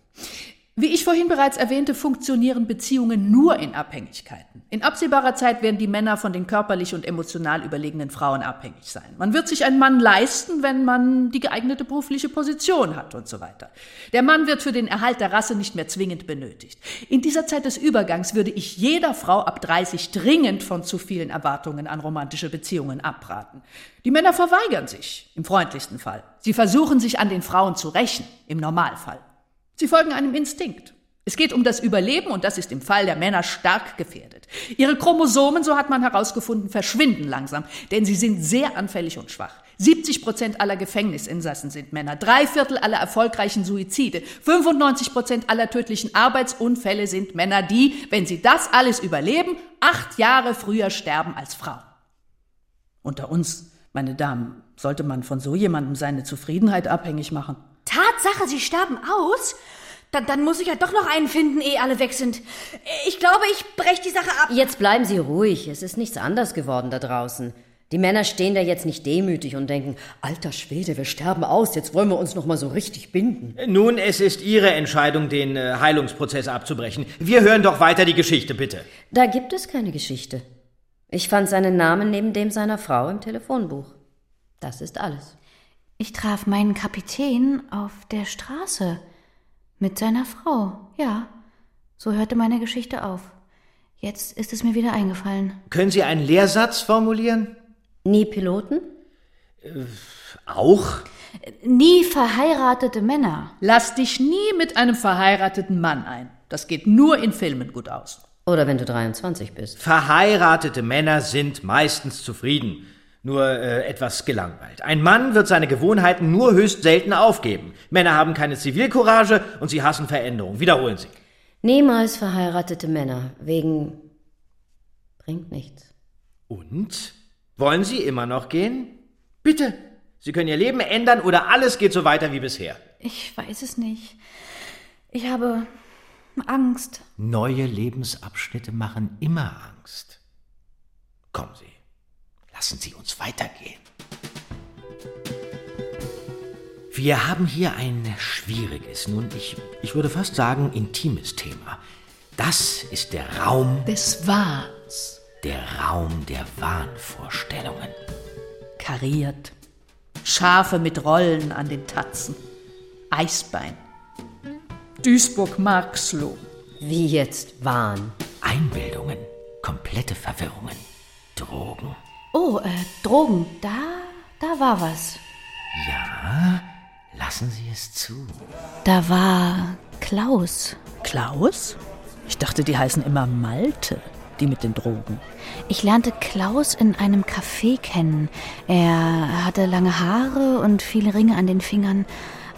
Wie ich vorhin bereits erwähnte, funktionieren Beziehungen nur in Abhängigkeiten. In absehbarer Zeit werden die Männer von den körperlich und emotional überlegenen Frauen abhängig sein. Man wird sich einen Mann leisten, wenn man die geeignete berufliche Position hat und so weiter. Der Mann wird für den Erhalt der Rasse nicht mehr zwingend benötigt. In dieser Zeit des Übergangs würde ich jeder Frau ab 30 dringend von zu vielen Erwartungen an romantische Beziehungen abraten. Die Männer verweigern sich, im freundlichsten Fall. Sie versuchen sich an den Frauen zu rächen, im Normalfall. Sie folgen einem Instinkt. Es geht um das Überleben und das ist im Fall der Männer stark gefährdet. Ihre Chromosomen, so hat man herausgefunden, verschwinden langsam, denn sie sind sehr anfällig und schwach. 70 Prozent aller Gefängnisinsassen sind Männer, drei Viertel aller erfolgreichen Suizide, 95 Prozent aller tödlichen Arbeitsunfälle sind Männer, die, wenn sie das alles überleben, acht Jahre früher sterben als Frauen. Unter uns, meine Damen, sollte man von so jemandem seine Zufriedenheit abhängig machen. Tatsache, sie sterben aus? Dann, dann muss ich ja doch noch einen finden, ehe alle weg sind. Ich glaube, ich breche die Sache ab. Jetzt bleiben Sie ruhig. Es ist nichts anders geworden da draußen. Die Männer stehen da jetzt nicht demütig und denken, alter Schwede, wir sterben aus, jetzt wollen wir uns noch mal so richtig binden. Nun, es ist Ihre Entscheidung, den äh, Heilungsprozess abzubrechen. Wir hören doch weiter die Geschichte, bitte. Da gibt es keine Geschichte. Ich fand seinen Namen neben dem seiner Frau im Telefonbuch. Das ist alles. Ich traf meinen Kapitän auf der Straße. Mit seiner Frau, ja. So hörte meine Geschichte auf. Jetzt ist es mir wieder eingefallen. Können Sie einen Lehrsatz formulieren? Nie Piloten? Äh, auch? Nie verheiratete Männer. Lass dich nie mit einem verheirateten Mann ein. Das geht nur in Filmen gut aus. Oder wenn du 23 bist. Verheiratete Männer sind meistens zufrieden nur äh, etwas gelangweilt. Ein Mann wird seine Gewohnheiten nur höchst selten aufgeben. Männer haben keine Zivilcourage und sie hassen Veränderung. Wiederholen Sie. Niemals verheiratete Männer, wegen bringt nichts. Und? Wollen Sie immer noch gehen? Bitte. Sie können Ihr Leben ändern oder alles geht so weiter wie bisher. Ich weiß es nicht. Ich habe Angst. Neue Lebensabschnitte machen immer Angst. Kommen Sie. Lassen Sie uns weitergehen. Wir haben hier ein schwieriges, nun ich, ich würde fast sagen intimes Thema. Das ist der Raum des Wahns. Der Raum der Wahnvorstellungen. Kariert. Schafe mit Rollen an den Tatzen. Eisbein. Duisburg-Marxloh. Wie jetzt Wahn? Einbildungen. komplette Verwirrungen. Drogen. Oh, äh, Drogen. Da, da war was. Ja, lassen Sie es zu. Da war Klaus. Klaus? Ich dachte, die heißen immer Malte, die mit den Drogen. Ich lernte Klaus in einem Café kennen. Er hatte lange Haare und viele Ringe an den Fingern.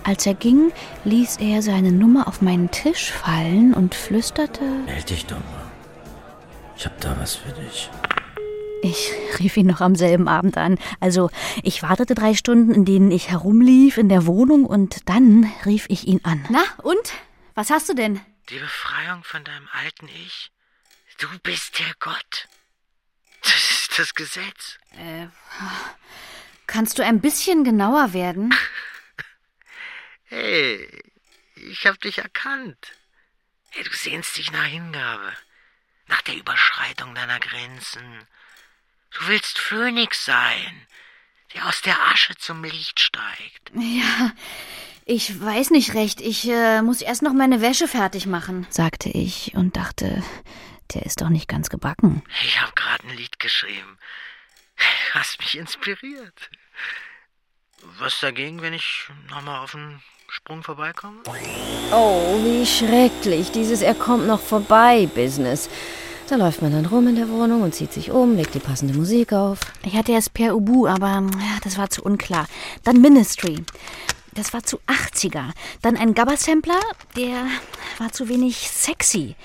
Als er ging, ließ er seine Nummer auf meinen Tisch fallen und flüsterte. Meld dich doch mal. Ich hab da was für dich. Ich rief ihn noch am selben Abend an. Also, ich wartete drei Stunden, in denen ich herumlief in der Wohnung und dann rief ich ihn an. Na, und? Was hast du denn? Die Befreiung von deinem alten Ich? Du bist der Gott. Das ist das Gesetz. Äh, kannst du ein bisschen genauer werden? Hey, ich hab dich erkannt. Hey, du sehnst dich nach Hingabe, nach der Überschreitung deiner Grenzen. Du willst Phönix sein, der aus der Asche zum Licht steigt. Ja, ich weiß nicht recht. Ich äh, muss erst noch meine Wäsche fertig machen, sagte ich und dachte, der ist doch nicht ganz gebacken. Ich hab gerade ein Lied geschrieben. Hast mich inspiriert. Was dagegen, wenn ich nochmal auf den Sprung vorbeikomme? Oh, wie schrecklich. Dieses Er kommt noch vorbei Business. Da läuft man dann rum in der Wohnung und zieht sich um, legt die passende Musik auf. Ich hatte erst Per Ubu, aber ja, das war zu unklar. Dann Ministry. Das war zu 80er. Dann ein Gabba-Sampler, der war zu wenig sexy.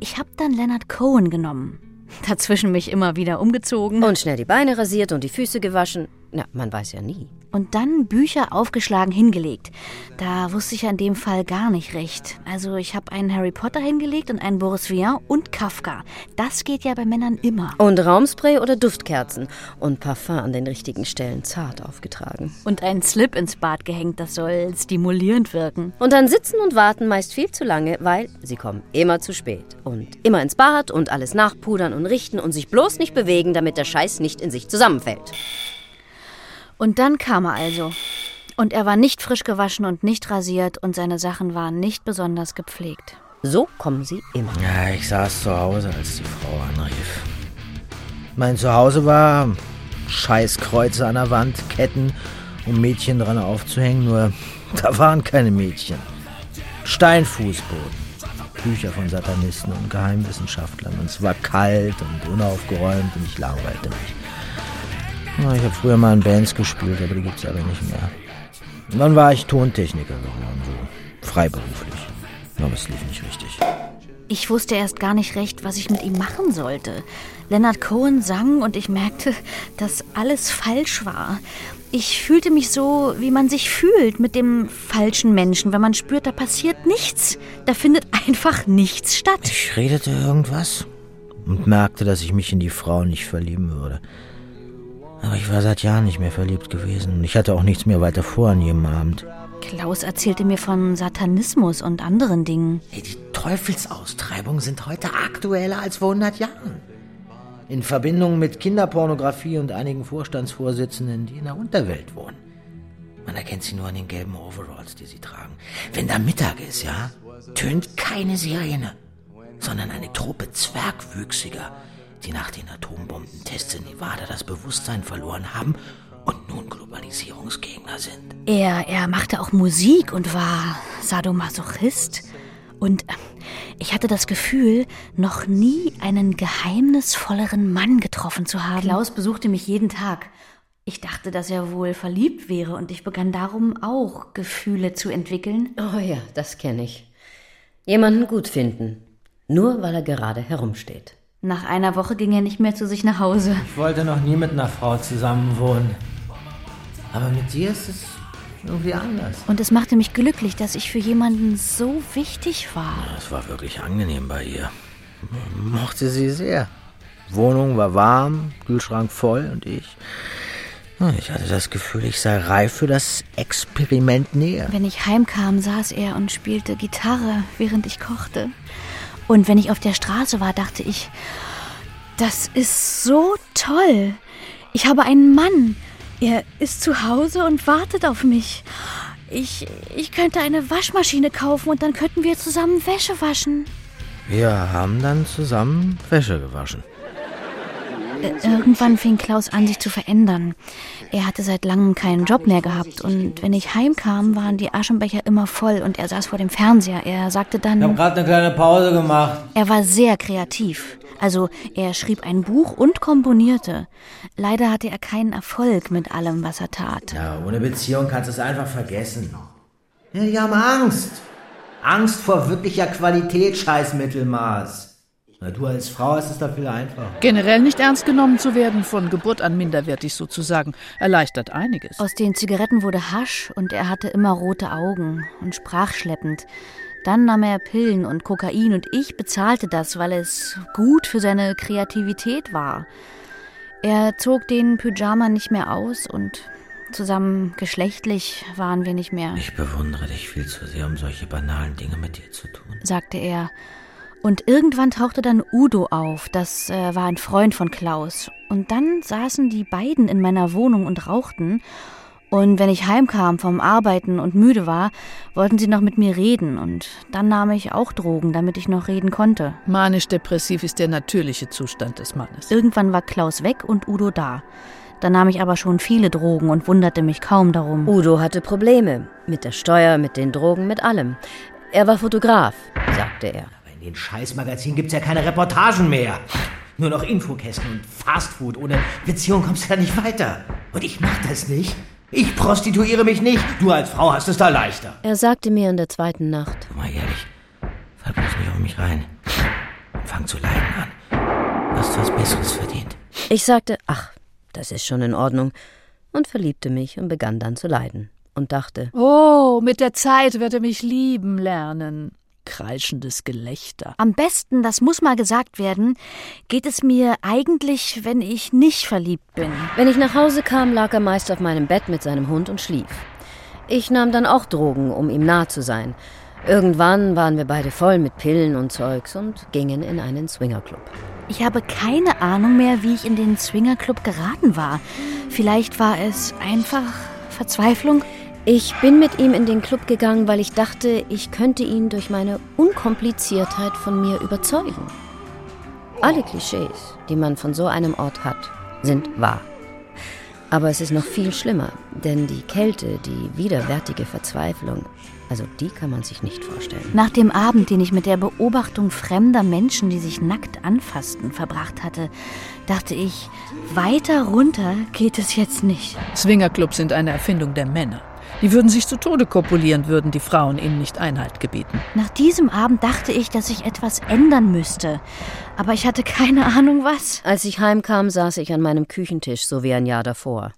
Ich hab dann Leonard Cohen genommen. Dazwischen mich immer wieder umgezogen. Und schnell die Beine rasiert und die Füße gewaschen. Na, man weiß ja nie. Und dann Bücher aufgeschlagen hingelegt. Da wusste ich ja in dem Fall gar nicht recht. Also ich habe einen Harry Potter hingelegt und einen Boris Vian und Kafka. Das geht ja bei Männern immer. Und Raumspray oder Duftkerzen. Und Parfum an den richtigen Stellen zart aufgetragen. Und einen Slip ins Bad gehängt, das soll stimulierend wirken. Und dann sitzen und warten meist viel zu lange, weil sie kommen immer zu spät. Und immer ins Bad und alles nachpudern und richten und sich bloß nicht bewegen, damit der Scheiß nicht in sich zusammenfällt. Und dann kam er also. Und er war nicht frisch gewaschen und nicht rasiert und seine Sachen waren nicht besonders gepflegt. So kommen sie immer. Ja, ich saß zu Hause, als die Frau anrief. Mein Zuhause war scheiß Kreuze an der Wand, Ketten, um Mädchen dran aufzuhängen, nur da waren keine Mädchen. Steinfußboden, Bücher von Satanisten und Geheimwissenschaftlern und es war kalt und unaufgeräumt und ich langweilte mich. Ich habe früher mal in Bands gespielt, aber die gibt's alle nicht mehr. Und dann war ich Tontechniker geworden, so freiberuflich. Aber es lief nicht richtig. Ich wusste erst gar nicht recht, was ich mit ihm machen sollte. Leonard Cohen sang und ich merkte, dass alles falsch war. Ich fühlte mich so, wie man sich fühlt mit dem falschen Menschen, wenn man spürt, da passiert nichts. Da findet einfach nichts statt. Ich redete irgendwas und merkte, dass ich mich in die Frau nicht verlieben würde. Aber ich war seit Jahren nicht mehr verliebt gewesen und ich hatte auch nichts mehr weiter vor an jedem Abend. Klaus erzählte mir von Satanismus und anderen Dingen. Hey, die Teufelsaustreibungen sind heute aktueller als vor 100 Jahren. In Verbindung mit Kinderpornografie und einigen Vorstandsvorsitzenden, die in der Unterwelt wohnen. Man erkennt sie nur an den gelben Overalls, die sie tragen. Wenn da Mittag ist, ja, tönt keine Sirene, sondern eine Truppe Zwergwüchsiger, die nach den Atombombentests in Nevada das Bewusstsein verloren haben und nun Globalisierungsgegner sind. Er, er machte auch Musik und war Sadomasochist. Und äh, ich hatte das Gefühl, noch nie einen geheimnisvolleren Mann getroffen zu haben. Klaus besuchte mich jeden Tag. Ich dachte, dass er wohl verliebt wäre und ich begann darum auch Gefühle zu entwickeln. Oh ja, das kenne ich. Jemanden gut finden. Nur weil er gerade herumsteht. Nach einer Woche ging er nicht mehr zu sich nach Hause. Ich wollte noch nie mit einer Frau zusammenwohnen. Aber mit dir ist es irgendwie anders. Und es machte mich glücklich, dass ich für jemanden so wichtig war. Es war wirklich angenehm bei ihr. Mochte sie sehr. Wohnung war warm, Kühlschrank voll und ich. Ich hatte das Gefühl, ich sei reif für das Experiment näher. Wenn ich heimkam, saß er und spielte Gitarre, während ich kochte. Und wenn ich auf der Straße war, dachte ich, das ist so toll. Ich habe einen Mann. Er ist zu Hause und wartet auf mich. Ich, ich könnte eine Waschmaschine kaufen und dann könnten wir zusammen Wäsche waschen. Wir haben dann zusammen Wäsche gewaschen. Irgendwann fing Klaus an, sich zu verändern. Er hatte seit langem keinen Job mehr gehabt und wenn ich heimkam, waren die Aschenbecher immer voll und er saß vor dem Fernseher. Er sagte dann... Ich habe gerade eine kleine Pause gemacht. Er war sehr kreativ. Also er schrieb ein Buch und komponierte. Leider hatte er keinen Erfolg mit allem, was er tat. Ja, ohne Beziehung kannst du es einfach vergessen. Ja, die haben Angst. Angst vor wirklicher Qualität, scheiß Mittelmaß. Na, du als Frau hast es da viel einfacher. Generell nicht ernst genommen zu werden, von Geburt an minderwertig sozusagen, erleichtert einiges. Aus den Zigaretten wurde Hasch und er hatte immer rote Augen und sprach schleppend. Dann nahm er Pillen und Kokain und ich bezahlte das, weil es gut für seine Kreativität war. Er zog den Pyjama nicht mehr aus und zusammen geschlechtlich waren wir nicht mehr, Ich bewundere dich viel zu sehr, um solche banalen Dinge mit dir zu tun. sagte er. Und irgendwann tauchte dann Udo auf, das äh, war ein Freund von Klaus. Und dann saßen die beiden in meiner Wohnung und rauchten. Und wenn ich heimkam vom Arbeiten und müde war, wollten sie noch mit mir reden. Und dann nahm ich auch Drogen, damit ich noch reden konnte. Manisch-depressiv ist der natürliche Zustand des Mannes. Irgendwann war Klaus weg und Udo da. Da nahm ich aber schon viele Drogen und wunderte mich kaum darum. Udo hatte Probleme. Mit der Steuer, mit den Drogen, mit allem. Er war Fotograf, sagte er. Den Scheißmagazinen gibt's ja keine Reportagen mehr. Nur noch Infokästen und Fastfood. Ohne Beziehung kommst du da nicht weiter. Und ich mach das nicht. Ich prostituiere mich nicht. Du als Frau hast es da leichter. Er sagte mir in der zweiten Nacht, Mal ehrlich, fall bloß nicht auf mich rein. Und fang zu leiden an. Du hast was Besseres verdient. ich sagte, ach, das ist schon in Ordnung, und verliebte mich und begann dann zu leiden. Und dachte, Oh, mit der Zeit wird er mich lieben lernen. Kreischendes Gelächter. Am besten, das muss mal gesagt werden, geht es mir eigentlich, wenn ich nicht verliebt bin. Wenn ich nach Hause kam, lag er meist auf meinem Bett mit seinem Hund und schlief. Ich nahm dann auch Drogen, um ihm nah zu sein. Irgendwann waren wir beide voll mit Pillen und Zeugs und gingen in einen Swingerclub. Ich habe keine Ahnung mehr, wie ich in den Swingerclub geraten war. Vielleicht war es einfach Verzweiflung. Ich bin mit ihm in den Club gegangen, weil ich dachte, ich könnte ihn durch meine Unkompliziertheit von mir überzeugen. Alle Klischees, die man von so einem Ort hat, sind wahr. Aber es ist noch viel schlimmer, denn die Kälte, die widerwärtige Verzweiflung, also die kann man sich nicht vorstellen. Nach dem Abend, den ich mit der Beobachtung fremder Menschen, die sich nackt anfassten, verbracht hatte, dachte ich, weiter runter geht es jetzt nicht. Swingerclubs sind eine Erfindung der Männer. Die würden sich zu Tode kopulieren, würden die Frauen ihnen nicht Einhalt gebieten. Nach diesem Abend dachte ich, dass ich etwas ändern müsste. Aber ich hatte keine Ahnung was. Als ich heimkam, saß ich an meinem Küchentisch, so wie ein Jahr davor.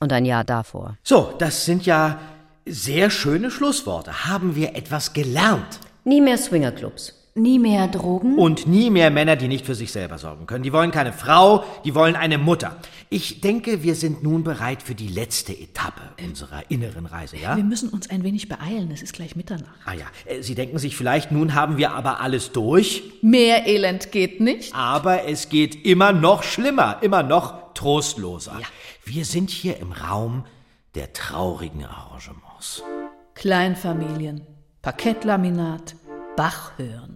Und ein Jahr davor. So, das sind ja sehr schöne Schlussworte. Haben wir etwas gelernt? Nie mehr Swingerclubs. Nie mehr Drogen? Und nie mehr Männer, die nicht für sich selber sorgen können. Die wollen keine Frau, die wollen eine Mutter. Ich denke, wir sind nun bereit für die letzte Etappe unserer inneren Reise, ja? Wir müssen uns ein wenig beeilen, es ist gleich Mitternacht. Ah ja, äh, Sie denken sich vielleicht, nun haben wir aber alles durch, Mehr Elend geht nicht. aber es geht immer noch schlimmer, immer noch trostloser. Wir sind hier im Raum der traurigen Arrangements. Kleinfamilien, Parkettlaminat, Bach hören,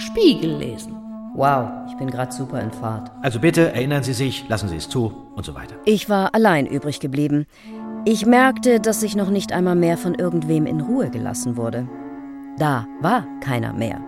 Spiegel lesen. Wow, ich bin gerade super in Fahrt. Also bitte erinnern Sie sich, lassen Sie es zu und so weiter. Ich war allein übrig geblieben. Ich merkte, dass ich noch nicht einmal mehr von irgendwem in Ruhe gelassen wurde. Da war keiner mehr.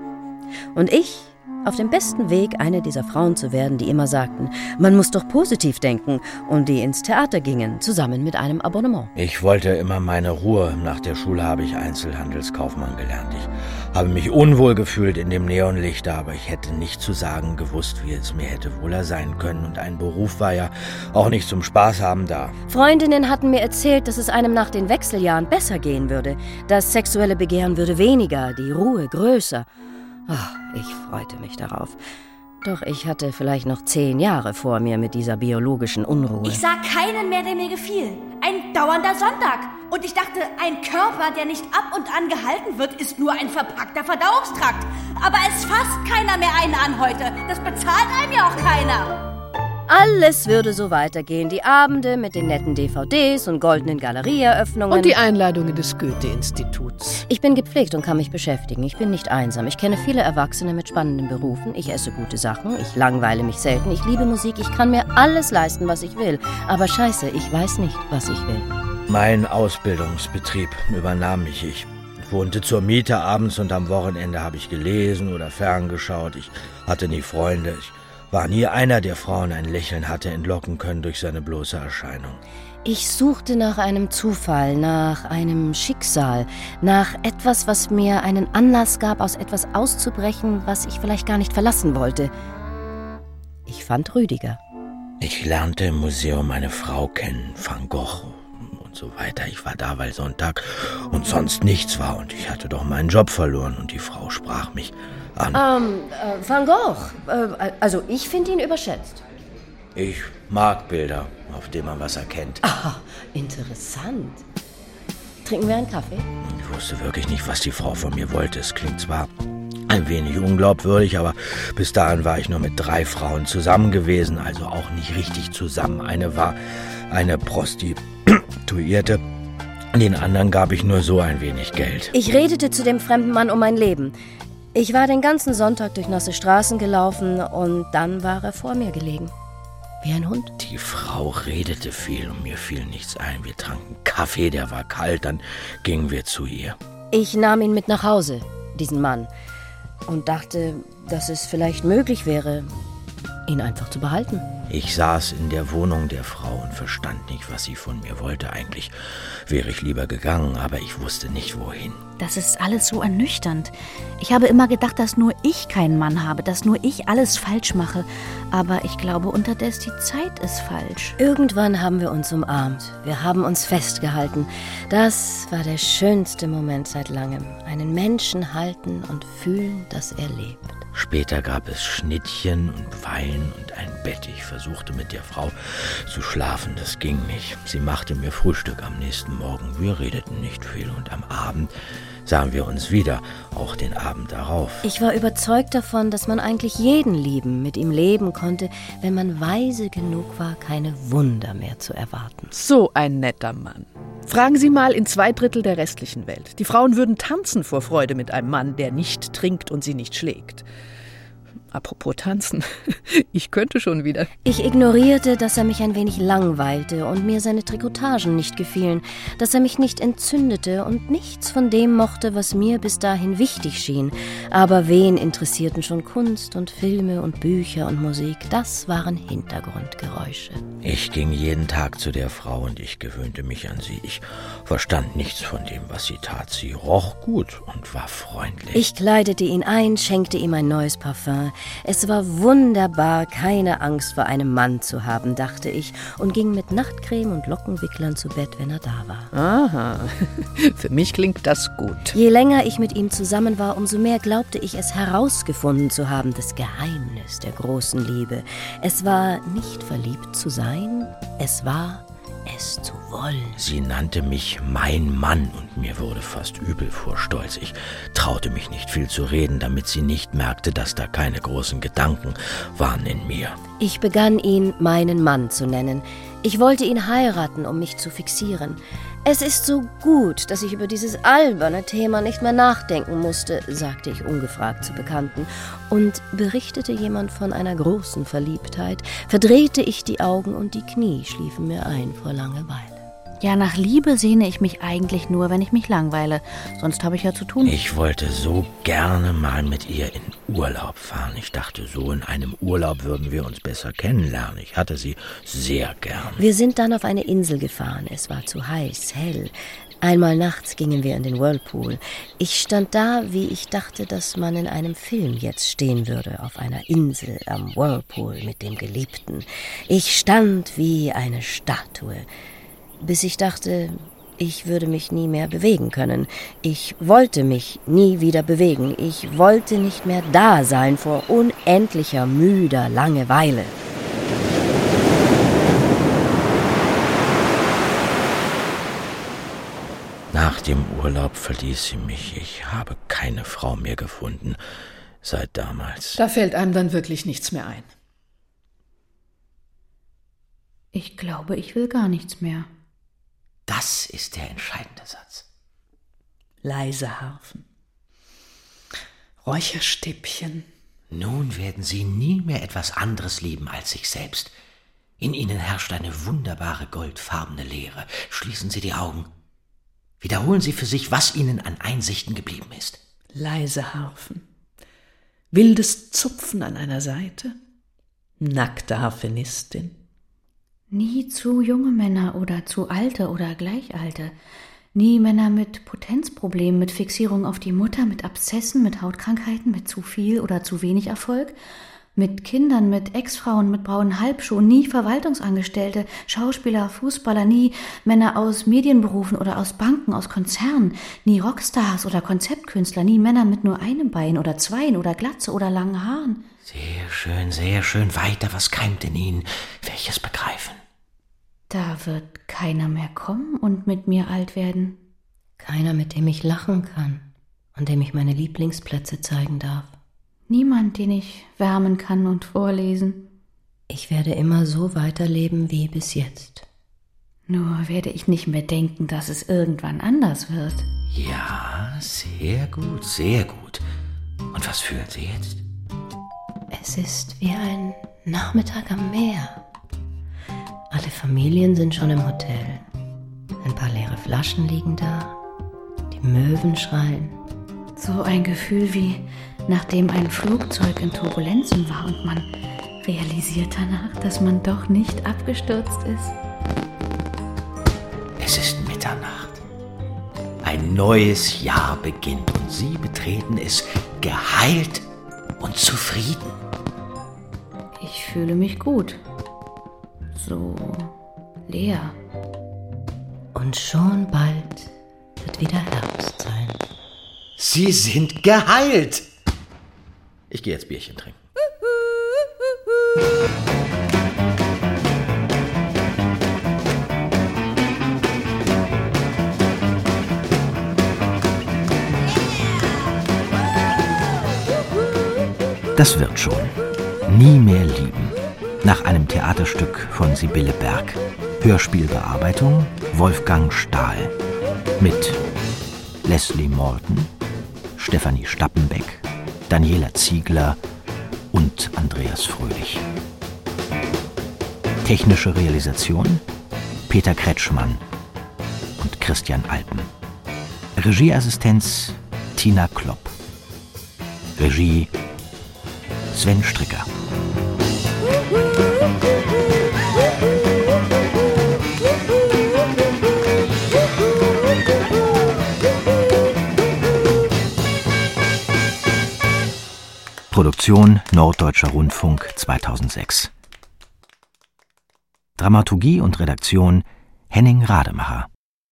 Und ich, auf dem besten Weg, eine dieser Frauen zu werden, die immer sagten, man muss doch positiv denken und die ins Theater gingen, zusammen mit einem Abonnement. Ich wollte immer meine Ruhe. Nach der Schule habe ich Einzelhandelskaufmann gelernt. Ich habe mich unwohl gefühlt in dem Neonlicht, aber ich hätte nicht zu sagen gewusst, wie es mir hätte wohler sein können. Und ein Beruf war ja auch nicht zum Spaß haben da. Freundinnen hatten mir erzählt, dass es einem nach den Wechseljahren besser gehen würde. Das sexuelle Begehren würde weniger, die Ruhe größer. Ach, ich freute mich darauf. Doch ich hatte vielleicht noch zehn Jahre vor mir mit dieser biologischen Unruhe. Ich sah keinen mehr, der mir gefiel. Ein dauernder Sonntag. Und ich dachte, ein Körper, der nicht ab und an gehalten wird, ist nur ein verpackter Verdauungstrakt. Aber es fasst keiner mehr einen an heute. Das bezahlt einem ja auch keiner. Alles würde so weitergehen. Die Abende mit den netten DVDs und goldenen Galerieeröffnungen. Und die Einladungen des Goethe-Instituts. Ich bin gepflegt und kann mich beschäftigen. Ich bin nicht einsam. Ich kenne viele Erwachsene mit spannenden Berufen. Ich esse gute Sachen. Ich langweile mich selten. Ich liebe Musik. Ich kann mir alles leisten, was ich will. Aber scheiße, ich weiß nicht, was ich will. Mein Ausbildungsbetrieb übernahm mich. Ich wohnte zur Miete abends und am Wochenende habe ich gelesen oder ferngeschaut. Ich hatte nie Freunde. Ich war nie einer, der Frauen ein Lächeln hatte entlocken können durch seine bloße Erscheinung. Ich suchte nach einem Zufall, nach einem Schicksal, nach etwas, was mir einen Anlass gab, aus etwas auszubrechen, was ich vielleicht gar nicht verlassen wollte. Ich fand Rüdiger. Ich lernte im Museum eine Frau kennen, Van Gogh und so weiter. Ich war da, weil Sonntag und sonst nichts war und ich hatte doch meinen Job verloren und die Frau sprach mich an. Ähm, äh, Van Gogh. Äh, also ich finde ihn überschätzt. Ich mag Bilder, auf denen man was erkennt. Ah, interessant. Trinken wir einen Kaffee? Ich wusste wirklich nicht, was die Frau von mir wollte. Es klingt zwar ein wenig unglaubwürdig, aber bis dahin war ich nur mit drei Frauen zusammen gewesen, also auch nicht richtig zusammen. Eine war eine Prostituierte, den anderen gab ich nur so ein wenig Geld. Ich redete zu dem fremden Mann um mein Leben. Ich war den ganzen Sonntag durch nasse Straßen gelaufen und dann war er vor mir gelegen. Wie ein Hund. Die Frau redete viel und mir fiel nichts ein. Wir tranken Kaffee, der war kalt, dann gingen wir zu ihr. Ich nahm ihn mit nach Hause, diesen Mann, und dachte, dass es vielleicht möglich wäre, ihn einfach zu behalten. Ich saß in der Wohnung der Frau und verstand nicht, was sie von mir wollte. Eigentlich wäre ich lieber gegangen, aber ich wusste nicht wohin. Das ist alles so ernüchternd. Ich habe immer gedacht, dass nur ich keinen Mann habe, dass nur ich alles falsch mache. Aber ich glaube unterdessen, die Zeit ist falsch. Irgendwann haben wir uns umarmt. Wir haben uns festgehalten. Das war der schönste Moment seit langem. Einen Menschen halten und fühlen, dass er lebt. Später gab es Schnittchen und Wein und ein Bett. Ich versuchte mit der Frau zu schlafen, das ging nicht. Sie machte mir Frühstück am nächsten Morgen. Wir redeten nicht viel und am Abend sahen wir uns wieder, auch den Abend darauf. Ich war überzeugt davon, dass man eigentlich jeden lieben, mit ihm leben konnte, wenn man weise genug war, keine Wunder mehr zu erwarten. So ein netter Mann. Fragen Sie mal in zwei Drittel der restlichen Welt. Die Frauen würden tanzen vor Freude mit einem Mann, der nicht trinkt und sie nicht schlägt. Apropos tanzen, ich könnte schon wieder. Ich ignorierte, dass er mich ein wenig langweilte und mir seine Trikotagen nicht gefielen, dass er mich nicht entzündete und nichts von dem mochte, was mir bis dahin wichtig schien. Aber wen interessierten schon Kunst und Filme und Bücher und Musik? Das waren Hintergrundgeräusche. Ich ging jeden Tag zu der Frau und ich gewöhnte mich an sie. Ich verstand nichts von dem, was sie tat. Sie roch gut und war freundlich. Ich kleidete ihn ein, schenkte ihm ein neues Parfum. Es war wunderbar, keine Angst vor einem Mann zu haben, dachte ich, und ging mit Nachtcreme und Lockenwicklern zu Bett, wenn er da war. Aha, für mich klingt das gut. Je länger ich mit ihm zusammen war, umso mehr glaubte ich es herausgefunden zu haben, das Geheimnis der großen Liebe. Es war nicht verliebt zu sein, es war es zu wollen. Sie nannte mich mein Mann und mir wurde fast übel vor Stolz. Ich traute mich nicht viel zu reden, damit sie nicht merkte, dass da keine großen Gedanken waren in mir. Ich begann ihn meinen Mann zu nennen. Ich wollte ihn heiraten, um mich zu fixieren. Es ist so gut, dass ich über dieses alberne Thema nicht mehr nachdenken musste, sagte ich ungefragt zu Bekannten. Und berichtete jemand von einer großen Verliebtheit, verdrehte ich die Augen und die Knie schliefen mir ein vor Langeweile. Ja, nach Liebe sehne ich mich eigentlich nur, wenn ich mich langweile. Sonst habe ich ja zu tun. Ich wollte so gerne mal mit ihr in Urlaub fahren. Ich dachte, so in einem Urlaub würden wir uns besser kennenlernen. Ich hatte sie sehr gern. Wir sind dann auf eine Insel gefahren. Es war zu heiß, hell. Einmal nachts gingen wir in den Whirlpool. Ich stand da, wie ich dachte, dass man in einem Film jetzt stehen würde, auf einer Insel am Whirlpool mit dem Geliebten. Ich stand wie eine Statue bis ich dachte, ich würde mich nie mehr bewegen können. Ich wollte mich nie wieder bewegen. Ich wollte nicht mehr da sein vor unendlicher, müder Langeweile. Nach dem Urlaub verließ sie mich. Ich habe keine Frau mehr gefunden seit damals. Da fällt einem dann wirklich nichts mehr ein. Ich glaube, ich will gar nichts mehr. Das ist der entscheidende Satz. Leise Harfen. Räucherstäbchen. Nun werden Sie nie mehr etwas anderes lieben als sich selbst. In Ihnen herrscht eine wunderbare goldfarbene Leere. Schließen Sie die Augen. Wiederholen Sie für sich, was Ihnen an Einsichten geblieben ist. Leise Harfen. Wildes Zupfen an einer Seite. Nackte Harfenistin. Nie zu junge Männer oder zu alte oder gleichalte. Nie Männer mit Potenzproblemen, mit Fixierung auf die Mutter, mit Abszessen, mit Hautkrankheiten, mit zu viel oder zu wenig Erfolg, mit Kindern, mit Ex-Frauen, mit braunen Halbschuhen, nie Verwaltungsangestellte, Schauspieler, Fußballer, nie Männer aus Medienberufen oder aus Banken, aus Konzernen, nie Rockstars oder Konzeptkünstler, nie Männer mit nur einem Bein oder zweien oder Glatze oder langen Haaren. Sehr schön, sehr schön. Weiter, was keimt in Ihnen? Welches begreifen? Da wird keiner mehr kommen und mit mir alt werden. Keiner, mit dem ich lachen kann und dem ich meine Lieblingsplätze zeigen darf. Niemand, den ich wärmen kann und vorlesen. Ich werde immer so weiterleben wie bis jetzt. Nur werde ich nicht mehr denken, dass es irgendwann anders wird. Ja, sehr gut, sehr gut. Und was fühlen Sie jetzt? Es ist wie ein Nachmittag am Meer. Alle Familien sind schon im Hotel. Ein paar leere Flaschen liegen da. Die Möwen schreien. So ein Gefühl wie nachdem ein Flugzeug in Turbulenzen war und man realisiert danach, dass man doch nicht abgestürzt ist. Es ist Mitternacht. Ein neues Jahr beginnt und Sie betreten es geheilt und zufrieden. Ich fühle mich gut. So leer. Und schon bald wird wieder Herbst sein. Sie sind geheilt. Ich gehe jetzt Bierchen trinken. Das wird schon. Nie mehr lieben. Nach einem Theaterstück von Sibylle Berg. Hörspielbearbeitung Wolfgang Stahl. Mit Leslie Morton, Stefanie Stappenbeck, Daniela Ziegler und Andreas Fröhlich. Technische Realisation Peter Kretschmann und Christian Alpen. Regieassistenz Tina Klopp. Regie Sven Stricker. Produktion Norddeutscher Rundfunk 2006. Dramaturgie und Redaktion Henning Rademacher